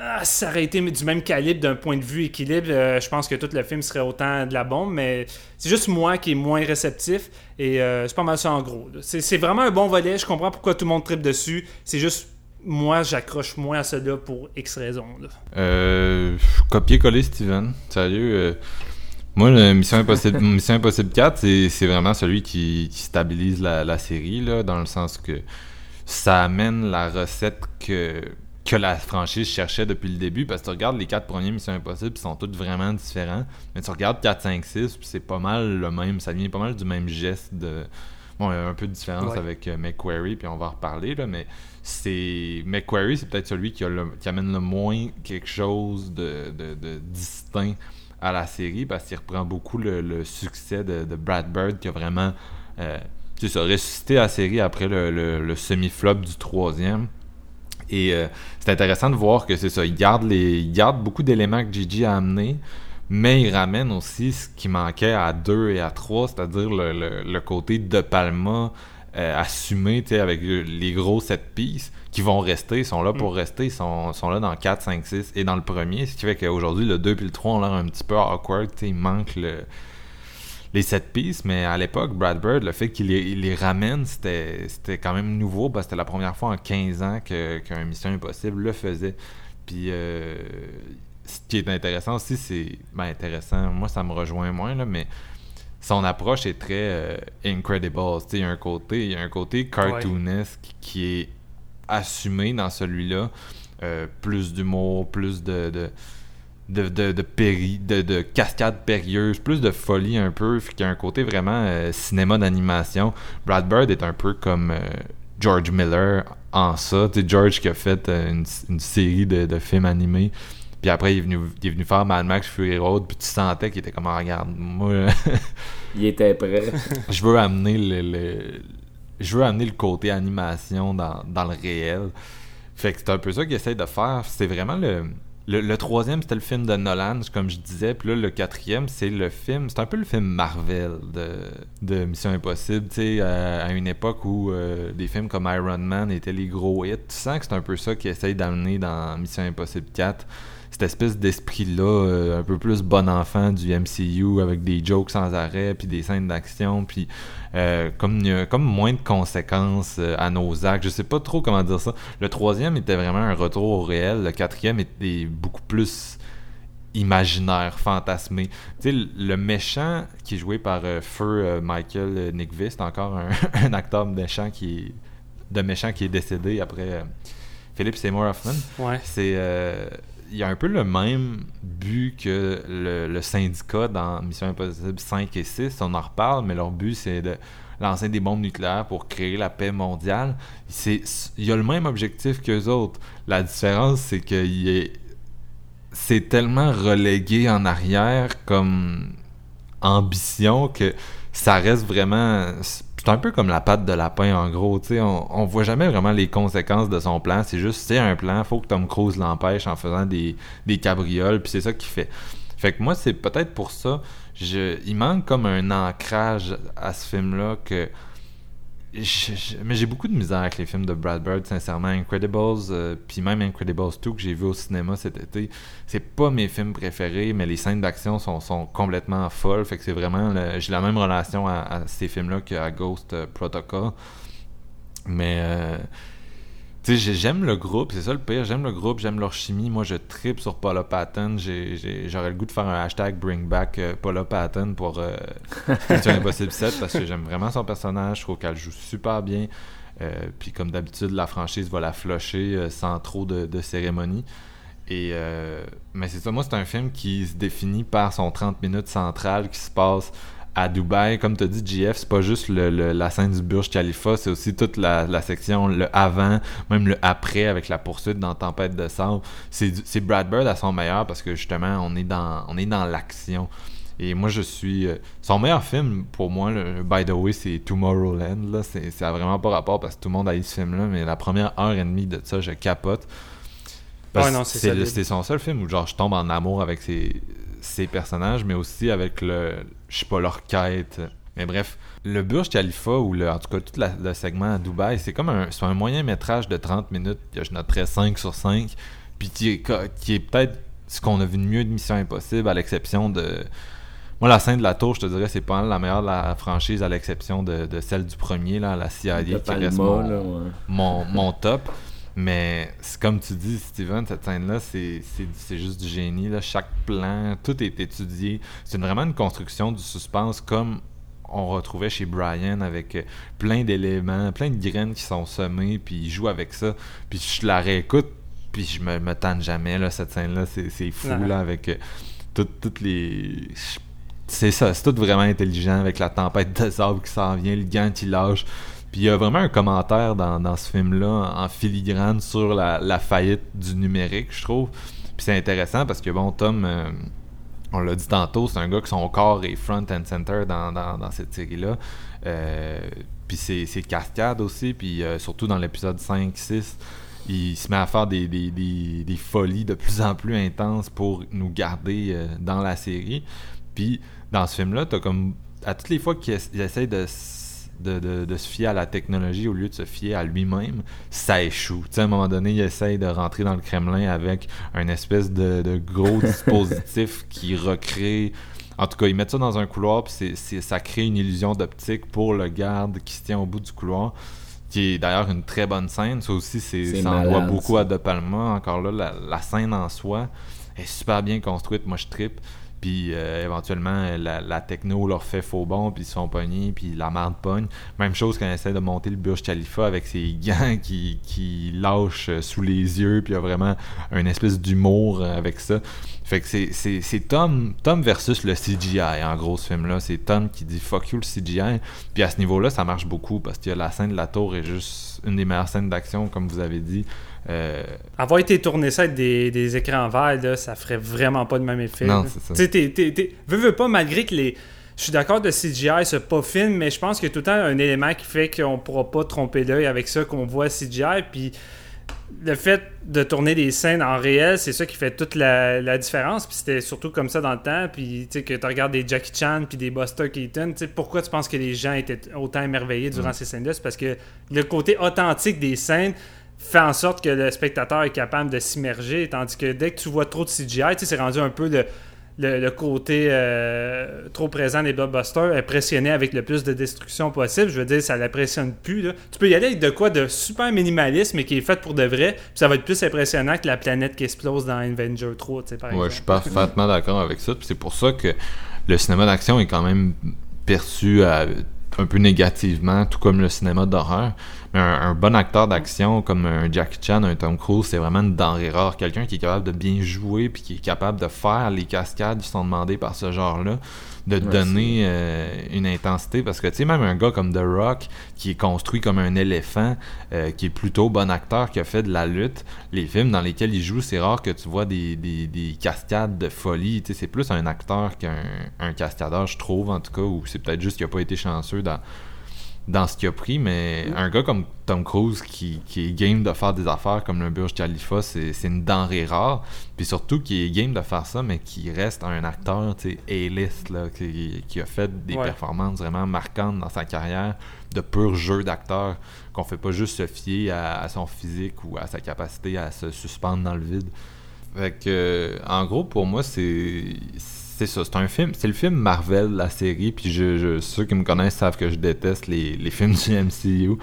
ah, ça aurait été du même calibre d'un point de vue équilibre. euh, je pense que tout le film serait autant de la bombe, mais c'est juste moi qui est moins réceptif. Et euh, c'est pas mal ça en gros. C'est vraiment un bon volet. Je comprends pourquoi tout le monde tripe dessus. C'est juste moi, j'accroche moins à cela pour X raisons. Euh, copier-coller Steven. Sérieux. Moi, le Mission Impossible, Mission Impossible 4, c'est, vraiment celui qui, qui stabilise la, la série, là, dans le sens que ça amène la recette que, que la franchise cherchait depuis le début. Parce que tu regardes les quatre premiers Missions Impossibles, ils sont tous vraiment différents. Mais tu regardes 4, 5, 6, puis c'est pas mal le même. Ça vient pas mal du même geste de. Bon, il y a un peu de différence Ouais. avec euh, McQuarrie, puis on va en reparler, là, mais c'est. McQuarrie, c'est peut-être celui qui, a le- qui amène le moins quelque chose de, de- de distinct à la série, parce qu'il reprend beaucoup le, succès de, Brad Bird, qui a vraiment. Euh, tu ressuscité la série après le, semi-flop du troisième. Et euh, c'est intéressant de voir que c'est ça. Il garde, les, garde beaucoup d'éléments que Gigi a amenés, mais il ramène aussi ce qui manquait à 2 et à 3, c'est-à-dire le côté de Palma euh, assumé avec le- les gros set pieces qui vont rester, ils sont là pour rester, ils sont, sont là dans 4, 5, 6 et dans le premier, ce qui fait qu'aujourd'hui le 2 et le 3 ont l'air un petit peu awkward, il manque le, les set pieces, mais à l'époque, Brad Bird, le fait qu'il les, ramène, c'était quand même nouveau, parce que c'était la première fois en 15 ans qu'un Mission Impossible le faisait. Puis, euh, ce qui est intéressant aussi, c'est. Ben, intéressant, moi ça me rejoint moins, là, mais son approche est très euh, incredible. Il y a un côté, il y a un côté cartoonesque qui est assumé dans celui-là. Euh, plus d'humour, plus de, de, de, de, de, péri, de, de cascades périlleuses, plus de folie un peu, y a un côté vraiment euh, cinéma d'animation. Brad Bird est un peu comme euh, George Miller en ça. Tu sais, George qui a fait une, une série de, de films animés. Puis après, il est, venu, il est venu faire Mad Max Fury Road, puis tu sentais qu'il était comme, Ah, regarde, moi, Il était prêt. je veux amener le, le- je veux amener le côté animation dans, dans le réel. Fait que c'est un peu ça qu'il essaie de faire. C'est vraiment le, le. le troisième, c'était le film de Nolan, comme je disais. Puis là, le quatrième, c'est le film. C'est un peu le film Marvel de, de Mission Impossible. Tu sais, à, à une époque où euh, des films comme Iron Man étaient les gros hits. Tu sens que c'est un peu ça qu'il essaye d'amener dans Mission Impossible 4 cette espèce d'esprit-là, euh, un peu plus bon enfant du MCU, avec des jokes sans arrêt, puis des scènes d'action, puis euh, comme, comme moins de conséquences euh, à nos actes. Je sais pas trop comment dire ça. Le troisième était vraiment un retour au réel. Le quatrième était beaucoup plus imaginaire, fantasmé. Tu sais, le- méchant qui est joué par euh, Feu euh, Michael euh, Nickvist, encore un, un acteur méchant qui est, de méchant qui est décédé après euh, Philip Seymour Hoffman Ouais. c'est il y a un peu le même but que le, syndicat dans Mission Impossible 5 et 6 on en reparle mais leur but c'est de lancer des bombes nucléaires pour créer la paix mondiale. Il y a le même objectif qu'eux autres. La différence c'est que c'est tellement relégué en arrière comme ambition que ça reste vraiment c'est un peu comme la patte de lapin en gros tu sais on, on voit jamais vraiment les conséquences de son plan c'est juste c'est un plan faut que Tom Cruise l'empêche en faisant des, des cabrioles puis c'est ça qu'il fait. Fait que moi c'est peut-être pour ça je, il manque comme un ancrage à ce film là que mais j'ai beaucoup de misère avec les films de Brad Bird, sincèrement. Incredibles, euh, puis même Incredibles 2 que j'ai vu au cinéma cet été, c'est pas mes films préférés, mais les scènes d'action sont, sont complètement folles. Fait que c'est vraiment. J'ai la même relation à, ces films-là qu'à Ghost Protocol. Mais. euh, tu sais, j'ai- j'aime le groupe, c'est ça le pire. J'aime le groupe, j'aime leur chimie. Moi, je tripe sur Paula Patton. J'aurais le goût de faire un hashtag Bring Back euh, Paula Patton pour euh, Mission Impossible 7 parce que j'aime vraiment son personnage. Je trouve qu'elle joue super bien. Euh, Puis, comme d'habitude, la franchise va la flusher euh, sans trop de, de cérémonie. Et, mais c'est ça, moi, c'est un film qui se définit par son 30 minutes centrale qui se passe à Dubaï. Comme tu as dit, GF, c'est pas juste le- le- la scène du Burj Khalifa, c'est aussi toute la, la section, le avant, même le après avec la poursuite dans Tempête de sable. C'est Brad Bird à son meilleur parce que justement, on est dans, on est dans l'action. Et moi, je suis. euh, son meilleur film, pour moi, le, by the way, c'est Tomorrowland. Là. C'est, ça a vraiment pas rapport parce que tout le monde a eu ce film-là, mais la première heure et demie de ça, je capote. Parce Ouais, non, le- solide. c'est son seul film où genre, je tombe en amour avec ses, ses personnages, mais aussi avec le. Je sais pas, leur quête. Mais bref, le Burj Khalifa, ou le, en tout cas tout la- le segment à Dubaï, c'est comme un, un moyen métrage de 30 minutes que je noterais 5 sur 5, puis qui est, qui est peut-être ce qu'on a vu de mieux de Mission Impossible, à l'exception de. Moi, la scène de la tour, je te dirais, c'est pas la meilleure de la franchise, à l'exception de, de celle du premier, là, la CIA, qui reste ouais. mon, mon top. Mais comme tu dis, Steven, cette scène-là, c'est juste du génie. Là. Chaque plan, tout est étudié. C'est vraiment une construction du suspense comme on retrouvait chez Brian avec euh, plein d'éléments, plein de graines qui sont semées, puis il joue avec ça. Puis je la réécoute, puis je me, me tente jamais, là, cette scène-là. C'est fou, Ouais. là, avec euh, tout- toutes les... C'est ça, c'est tout vraiment intelligent avec la tempête de sable qui s'en vient, le gant qui lâche. Puis il y a vraiment un commentaire dans, dans ce film-là en filigrane sur la, la faillite du numérique, je trouve. Puis c'est intéressant parce que, bon, Tom, euh, on l'a dit tantôt, c'est un gars que son corps est front and center dans, dans, cette série-là. Euh, puis c'est cascade aussi, puis euh, surtout dans l'épisode 5-6, il se met à faire des, des, des, folies de plus en plus intenses pour nous garder dans la série. Puis dans ce film-là, t'as comme à toutes les fois qu'il essa- il essaie de, de, de- de se fier à la technologie au lieu de se fier à lui-même, ça échoue. Tu sais, à un moment donné, il essaie de rentrer dans le Kremlin avec un espèce de, de gros dispositif qui recrée. En tout cas, ils mettent ça dans un couloir, puis ça crée une illusion d'optique pour le garde qui se tient au bout du couloir, qui est d'ailleurs une très bonne scène. Ça aussi, c'est, ça en doit beaucoup ça. à De Palma. Encore là, la, la scène en soi est super bien construite. Moi, je trippe. Puis euh, éventuellement, la, techno leur fait faux bon, puis ils se font pogner, puis la marde pogne. Même chose quand elle essaie de monter le Burj Khalifa avec ses gants qui, qui lâchent euh, sous les yeux, puis il y a vraiment une espèce d'humour euh, avec ça. Fait que c'est Tom, Tom versus le CGI, en gros, ce film-là. C'est Tom qui dit fuck you le CGI. Puis à ce niveau-là, ça marche beaucoup parce que la scène de la tour est juste une des meilleures scènes d'action, comme vous avez dit. Euh, Avoir été tourné ça avec des, des écrans verts, là, ça ferait vraiment pas de même effet. Non, c'est ça. Tu sais, t'es- t'es- t'es- veux, veux pas, malgré que les. Je suis d'accord de CGI, c'est pas film, mais je pense qu'il y a tout le temps un élément qui fait qu'on pourra pas tromper l'œil avec ça qu'on voit CGI. Puis le fait de tourner des scènes en réel, c'est ça qui fait toute la, la différence. Puis c'était surtout comme ça dans le temps. Puis tu sais, que tu regardes des Jackie Chan puis des Buster Keaton, tu sais, pourquoi tu penses que les gens étaient autant émerveillés durant Mm. ces scènes-là? C'est parce que le côté authentique des scènes fait en sorte que le spectateur est capable de s'immerger. Tandis que dès que tu vois trop de CGI, c'est rendu un peu le, le, le côté euh, trop présent des blockbusters, impressionné avec le plus de destruction possible. Je veux dire, ça l'impressionne plus. là. Tu peux y aller avec de quoi de super minimaliste, mais qui est fait pour de vrai, puis ça va être plus impressionnant que la planète qui explose dans Avenger 3, tu sais, par Ouais, je suis parfaitement d'accord avec ça. C'est pour ça que le cinéma d'action est quand même perçu à- un peu négativement, tout comme le cinéma d'horreur. Mais un, un bon acteur d'action comme un Jackie Chan, un Tom Cruise, c'est vraiment une denrée rare. Quelqu'un qui est capable de bien jouer puis qui est capable de faire les cascades qui sont demandées par ce genre-là, de Ouais, donner euh, une intensité. Parce que tu sais, même un gars comme The Rock, qui est construit comme un éléphant, euh, qui est plutôt bon acteur, qui a fait de la lutte, les films dans lesquels il joue, c'est rare que tu vois des, des, des cascades de folie. Tu sais, c'est plus un acteur qu'un un cascadeur, je trouve, en tout cas, ou c'est peut-être juste qu'il n'a pas été chanceux dans, dans ce qu'il a pris, mais un gars comme Tom Cruise qui, qui est game de faire des affaires comme le Burj Khalifa, c'est une denrée rare. Puis surtout qui est game de faire ça, mais qui reste un acteur tu sais, A-list, là, qui, qui a fait des Ouais. performances vraiment marquantes dans sa carrière, de pur jeu d'acteur, qu'on fait pas juste se fier à, à son physique ou à sa capacité à se suspendre dans le vide. Fait que, en gros, pour moi, c'est c'est ça. C'est un film. C'est le film Marvel, la série. Puis je, ceux qui me connaissent savent que je déteste les, films du MCU.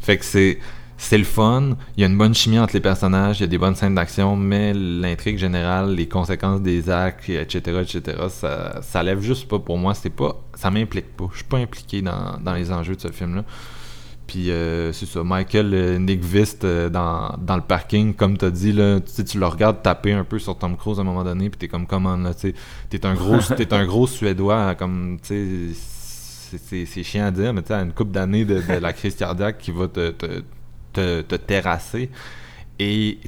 Fait que c'est c'est le fun. Il y a une bonne chimie entre les personnages. Il y a des bonnes scènes d'action. Mais l'intrigue générale, les conséquences des actes, etc., etc., ça, ça lève juste pas pour moi. C'est pas, ça m'implique pas. Je suis pas impliqué dans les enjeux de ce film-là. Puis euh, c'est ça, Michael euh, Nick Vist euh, dans, dans le parking, comme t'as dit, là, tu le regardes taper un peu sur Tom Cruise à un moment donné, puis t'es comme comment là, tu t'es un gros, t'es un gros Suédois, hein, comme tu sais, c'est- c'est c'est chiant à dire, mais tu une couple d'années de, de la crise cardiaque qui va te, te, te, te terrasser, et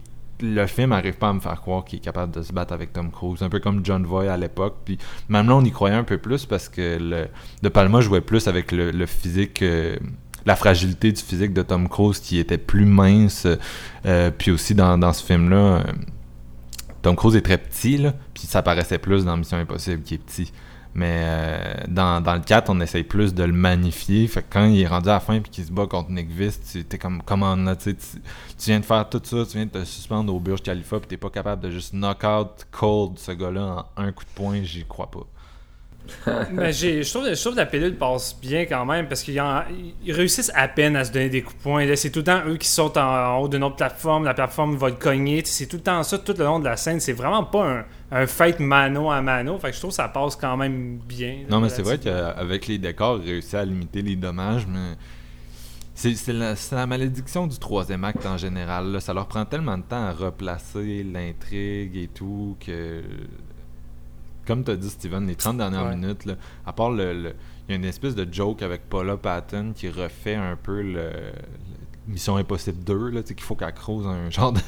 le film arrive pas à me faire croire qu'il est capable de se battre avec Tom Cruise, un peu comme John Voight à l'époque. Puis même là, on y croyait un peu plus parce que le, De Palma jouait plus avec le, le physique, euh, la fragilité du physique de Tom Cruise qui était plus mince. Euh, puis aussi dans, dans ce film-là, euh, Tom Cruise est très petit, puis ça paraissait plus dans Mission Impossible qui est petit. Mais euh, dans, dans le 4, on essaye plus de le magnifier. Fait que quand il est rendu à la fin et qu'il se bat contre Nick Vist, tu t'es comme, comment tu tu viens de faire tout ça, tu viens de te suspendre au Burj Khalifa, puis t'es pas capable de juste knock out cold ce gars-là en un coup de poing, j'y crois pas. Mais j'ai- je trouve, je trouve que la pilule passe bien quand même parce qu'ils en- ils réussissent à peine à se donner des coups de poing. C'est tout le temps eux qui sautent en, en haut d'une autre plateforme, la plateforme va le cogner. C'est tout le temps ça tout le long de la scène. C'est vraiment pas un, un fight mano à mano. Fait que je trouve que ça passe quand même bien. Non, mais c'est vrai qu'avec les décors, il réussit à limiter les dommages, mais c'est la, la malédiction du troisième acte en général. là. Ça leur prend tellement de temps à replacer l'intrigue et tout que. Comme tu as dit, Steven, les 30 dernières Ouais. minutes, là, à part le. Il y a une espèce de joke avec Paula Patton qui refait un peu le. le- Mission Impossible 2, là, tu sais, qu'il faut qu'elle creuse un genre de,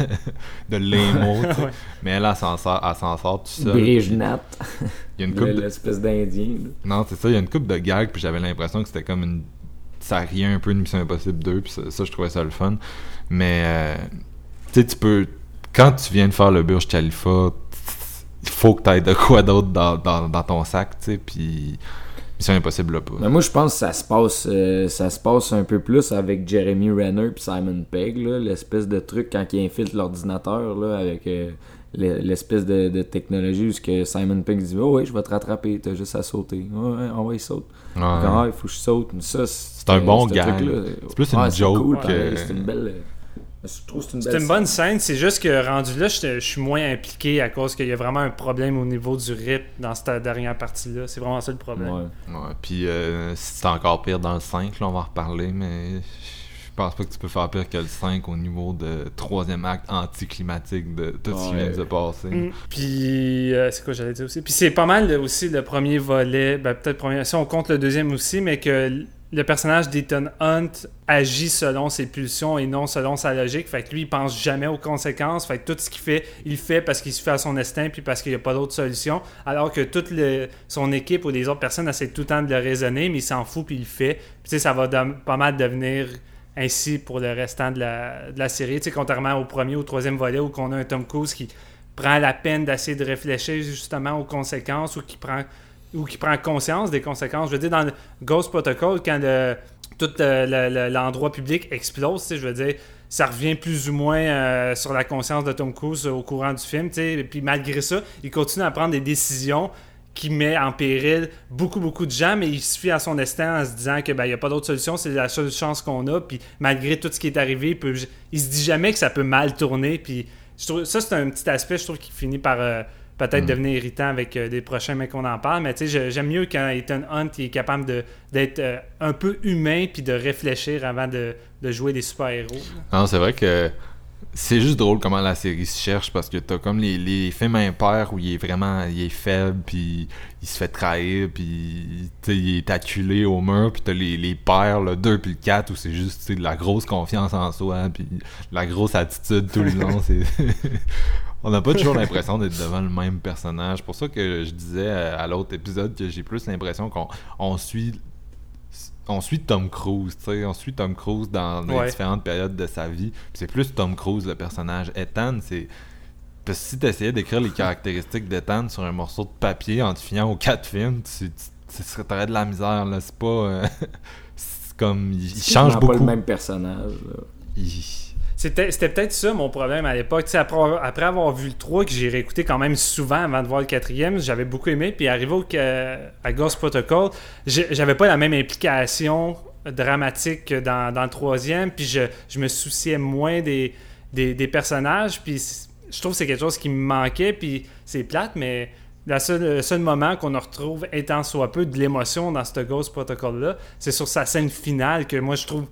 de. Ouais. mais elle, elle s'en sort, elle s'en sort tout seul. Brijnat, Il y a une couple de- l'espèce d'Indien. là. non, c'est ça, il y a une coupe de gags, puis j'avais l'impression que c'était comme une. Ça riait un peu de Mission Impossible 2, puis ça, ça, je trouvais ça le fun. Mais, euh, tu sais, tu peux. Quand tu viens de faire le Burj Khalifa, faut que tu aies de quoi d'autre dans, dans, dans ton sac, tu sais, puis. Mission Impossible là pas. Mais moi, je pense que ça se passe, euh, ça se passe un peu plus avec Jeremy Renner puis Simon Pegg, l'espèce de truc quand il infiltre l'ordinateur là, avec euh, l'e- l'espèce de, de technologie où ce que Simon Pegg dit Oh, oui, je vais te rattraper, t'as juste à sauter. Ouais, ouais, on va y saute. Ouais. Ah, il faut que je saute. Mais ça, C'est un bon truc-là, C'est plus une ouais, joke Cool, C'est une belle. Je trouve que c'est une belle. C'est une bonne scène, c'est juste que rendu là, je je suis moins impliqué à cause qu'il y a vraiment un problème au niveau du rythme dans cette dernière partie-là. C'est vraiment ça le problème. Ouais. Ouais, puis euh, c'est encore pire dans le 5, là, on va en reparler, mais pense pas que tu peux faire pire que le 5 au niveau de troisième acte anticlimatique de tout ce qui vient de se passer. Mm. Puis, euh, c'est quoi j'allais dire aussi? Puis c'est pas mal aussi le premier volet, ben peut-être premier, si on compte le deuxième aussi, mais que le personnage d'Ethan Hunt agit selon ses pulsions et non selon sa logique. Fait que lui, il pense jamais aux conséquences. Fait que tout ce qu'il fait, il fait parce qu'il se fait à son instinct puis parce qu'il n'y a pas d'autre solution. Alors que toute son équipe ou les autres personnes essaient tout le temps de le raisonner, mais il s'en fout puis il le fait. Puis tu sais, ça va pas mal devenir ainsi pour le restant de la, série. Tu sais, contrairement au premier ou troisième volet où on a un Tom Cruise qui prend la peine d'essayer de réfléchir justement aux conséquences ou qui prend ou qui prend conscience des conséquences. Je veux dire, dans le Ghost Protocol, quand le- tout euh, le- le- l'endroit public explose, je veux dire, ça revient plus ou moins euh, sur la conscience de Tom Cruise au courant du film. Et puis malgré ça, il continue à prendre des décisions qui met en péril beaucoup, beaucoup de gens, mais il se fie à son destin en se disant que ben, n'y a pas d'autre solution, c'est la seule chance qu'on a. Puis malgré tout ce qui est arrivé, il, peut- il se dit jamais que ça peut mal tourner. Puis ça, c'est un petit aspect, je trouve, qui finit par euh, peut-être Mm. devenir irritant avec euh, des prochains mecs qu'on en parle. Mais tu sais, j'aime mieux quand Ethan Hunt il est capable de- d'être euh, un peu humain puis de réfléchir avant de, de jouer des super-héros. Non, c'est vrai que c'est juste drôle comment la série se cherche parce que t'as comme les, les films impairs où il est vraiment il est faible puis il se fait trahir puis il est acculé au mur puis t'as les, les pères le 2 puis le 4 où c'est juste de la grosse confiance en soi puis de la grosse attitude tout le long c'est on n'a pas toujours l'impression d'être devant le même personnage pour ça que je disais à, l'autre épisode que j'ai plus l'impression qu'on on suit on suit Tom Cruise, tu sais, on suit Tom Cruise dans les Ouais. différentes périodes de sa vie. C'est plus Tom Cruise le personnage. Ethan, c'est parce que si t'essayais d'écrire les caractéristiques d'Ethan sur un morceau de papier en te fiant aux quatre films, tu, tu, tu de la misère là. C'est pas, euh, c'est comme il, il change pas beaucoup. le même personnage. là. Il- C'était peut-être ça mon problème à l'époque. Après, avoir vu le 3, que j'ai réécouté quand même souvent avant de voir le quatrième, j'avais beaucoup aimé. Puis arrivé au, ca- à Ghost Protocol, j'avais pas la même implication dramatique que dans, le troisième. Puis je, me souciais moins des, personnages. Puis je trouve que c'est quelque chose qui me manquait. Puis c'est plate, mais le seul moment qu'on retrouve étant soit peu de l'émotion dans ce Ghost Protocol-là, c'est sur sa scène finale que moi je trouve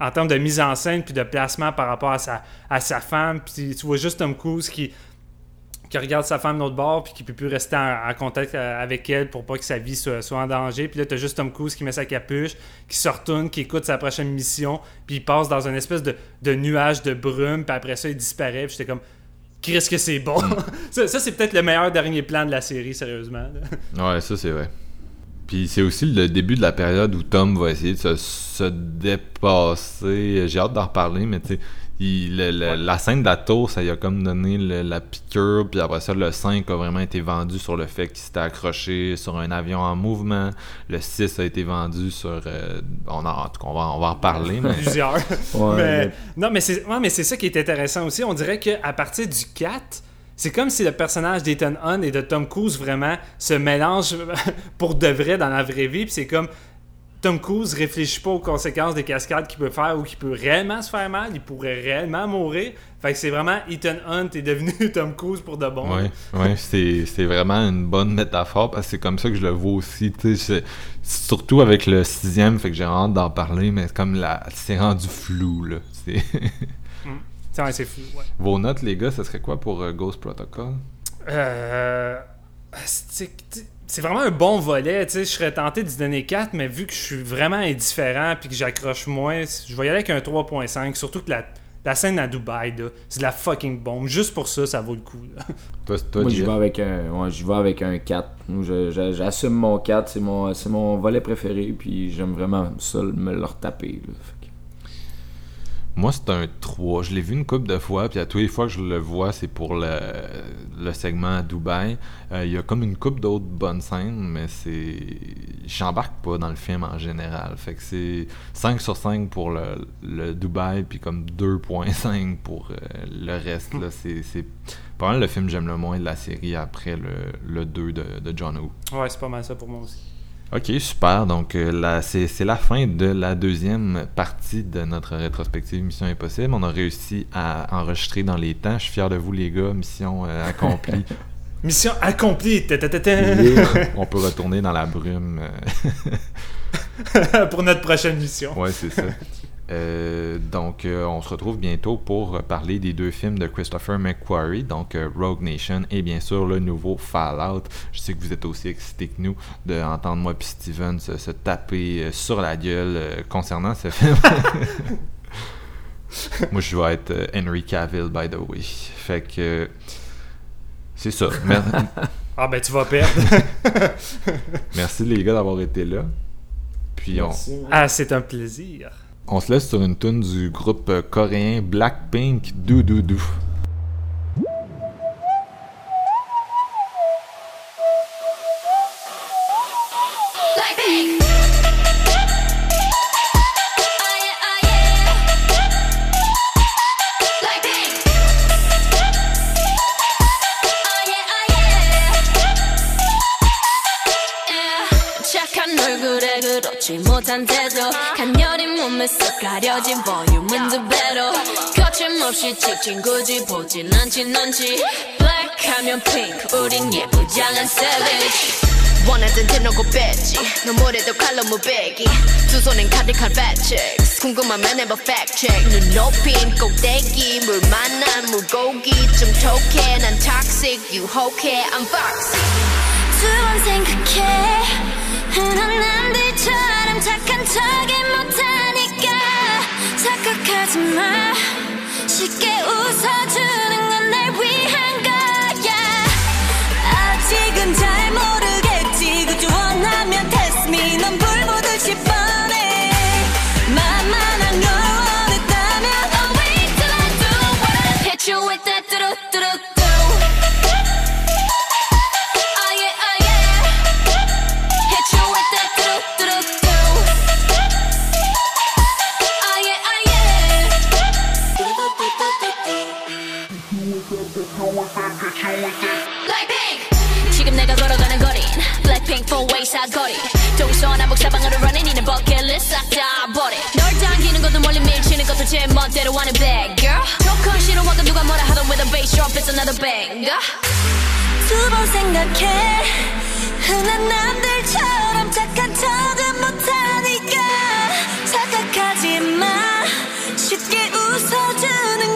en termes de mise en scène puis de placement par rapport à sa, à sa femme. Puis tu vois juste Tom Cruise qui, qui regarde sa femme de l'autre bord puis qui peut plus rester en, contact euh, avec elle pour pas que sa vie soit, en danger. Puis là, t'as juste Tom Cruise qui met sa capuche, qui se retourne, qui écoute sa prochaine mission, puis il passe dans une espèce de, de nuage de brume, puis après ça, il disparaît. Puis j'étais comme, qu'est-ce que c'est bon! ça, ça, c'est peut-être le meilleur dernier plan de la série, sérieusement. Ouais, ça c'est vrai. Puis c'est aussi le début de la période où Tom va essayer de se, se dépasser. J'ai hâte d'en reparler, mais tu sais, il- le- le- la scène de la tour, ça lui a comme donné le- la piqûre. Puis après ça, le 5 a vraiment été vendu sur le fait qu'il s'était accroché sur un avion en mouvement. Le 6 a été vendu sur. euh, on en, en tout cas, on va, on va en reparler, mais. Plusieurs. Ouais, mais, mais- non, mais c'est ouais, mais c'est ça qui est intéressant aussi. On dirait qu'à partir du 4, c'est comme si le personnage d'Ethan Hunt et de Tom Cruise vraiment se mélangent pour de vrai dans la vraie vie. Puis c'est comme Tom Cruise réfléchit pas aux conséquences des cascades qu'il peut faire ou qu'il peut réellement se faire mal. Il pourrait réellement mourir. Fait que c'est vraiment Ethan Hunt est devenu Tom Cruise pour de bon. Ouais, ouais, c'est, vraiment une bonne métaphore parce que c'est comme ça que je le vois aussi. c'est- surtout avec le sixième, fait que j'ai hâte d'en parler, mais comme la, c'est rendu flou là. C'est... Tiens, ouais, c'est fou. Ouais. Vos notes, les gars, ça serait quoi pour euh, Ghost Protocol? Euh, c'est vraiment un bon volet. tu sais, Je serais tenté d'y donner 4, mais vu que je suis vraiment indifférent puis que j'accroche moins, je vais y aller avec un 3.5. Surtout que la, la scène à Dubaï, là, c'est de la fucking bombe. Juste pour ça, ça vaut le coup. là. Toi, toi Moi, je vais avec un, ouais, vais avec un 4. Moi, je- je- J'assume mon 4, c'est mon, c'est mon volet préféré, puis j'aime vraiment ça, me le retaper. là. Moi, c'est un 3. Je l'ai vu une couple de fois, puis à tous les fois que je le vois, c'est pour le, le segment à Dubaï. Euh, Il y a comme une couple d'autres bonnes scènes, mais c'est. J'embarque pas dans le film en général. Fait que c'est 5 sur 5 pour le, le Dubaï, puis comme 2.5 pour euh, le reste. là. C'est c'est pas mal le film que j'aime le moins de la série après le, le 2 de, de John Woo. Ouais, c'est pas mal ça pour moi aussi. Ok, super. Donc, euh, c'est la fin de la deuxième partie de notre rétrospective Mission Impossible. On a réussi à enregistrer dans les temps. Je suis fier de vous, les gars. Mission euh, accomplie. Mission accomplie! ta, ta, ta, ta. On peut retourner dans la brume. euh, pour notre prochaine mission. Ouais, c'est ça. Euh, donc, euh, on se retrouve bientôt pour parler des deux films de Christopher McQuarrie, donc euh, Rogue Nation et bien sûr le nouveau Fallout. Je sais que vous êtes aussi excités que nous d'entendre moi et Steven se, se taper sur la gueule concernant ce film. moi, je vais être Henry Cavill, by the way. Fait que. c'est ça. Mer- Ah ben tu vas perdre. Merci les gars d'avoir été là. Puis on, Merci, ah, c'est un plaisir. on se laisse sur une tune du groupe euh, coréen Blackpink Dou Dou Dou. Blackpink. Oh yeah, oh yeah. Blackpink. Oh yeah, oh yeah. Yeah. 착한 얼굴에 그렇지 못한 태도 쏙 가려진 볼륨은 두 배로 거침없이 찍힌 굳이 보진 않지 넌지. Black 하면 pink 우린 예쁘장한 savage. 원하던 대놓고 뺐지 너무래도 칼로 무배기. 두 손엔 fat checks 궁금하면 해봐 check. 눈 높인 꼭대기 물 만난 물고기. 좀 톡해 난 toxic 유혹해 I'm foxy. 두번 생각해. 흔한 남들처럼 착한 척이 못하니까 착각하지 마. 쉽게 웃어주는 지금 내가 걸어가는 거리 Blackpink 4-way 사거리. 동서남 남북 사방으로 running 이는 버킷리스트 싹다 버리 널 당기는 것도 멀리 밀치는 것도 제 멋대로 하는 bad girl. 조건 싫어하고 누가 뭐라 하던 with a bass drop it's another banger. 두번 생각해. 흔한 남들처럼 착한 척은 못하니까. 착각하지 마. 쉽게 웃어주는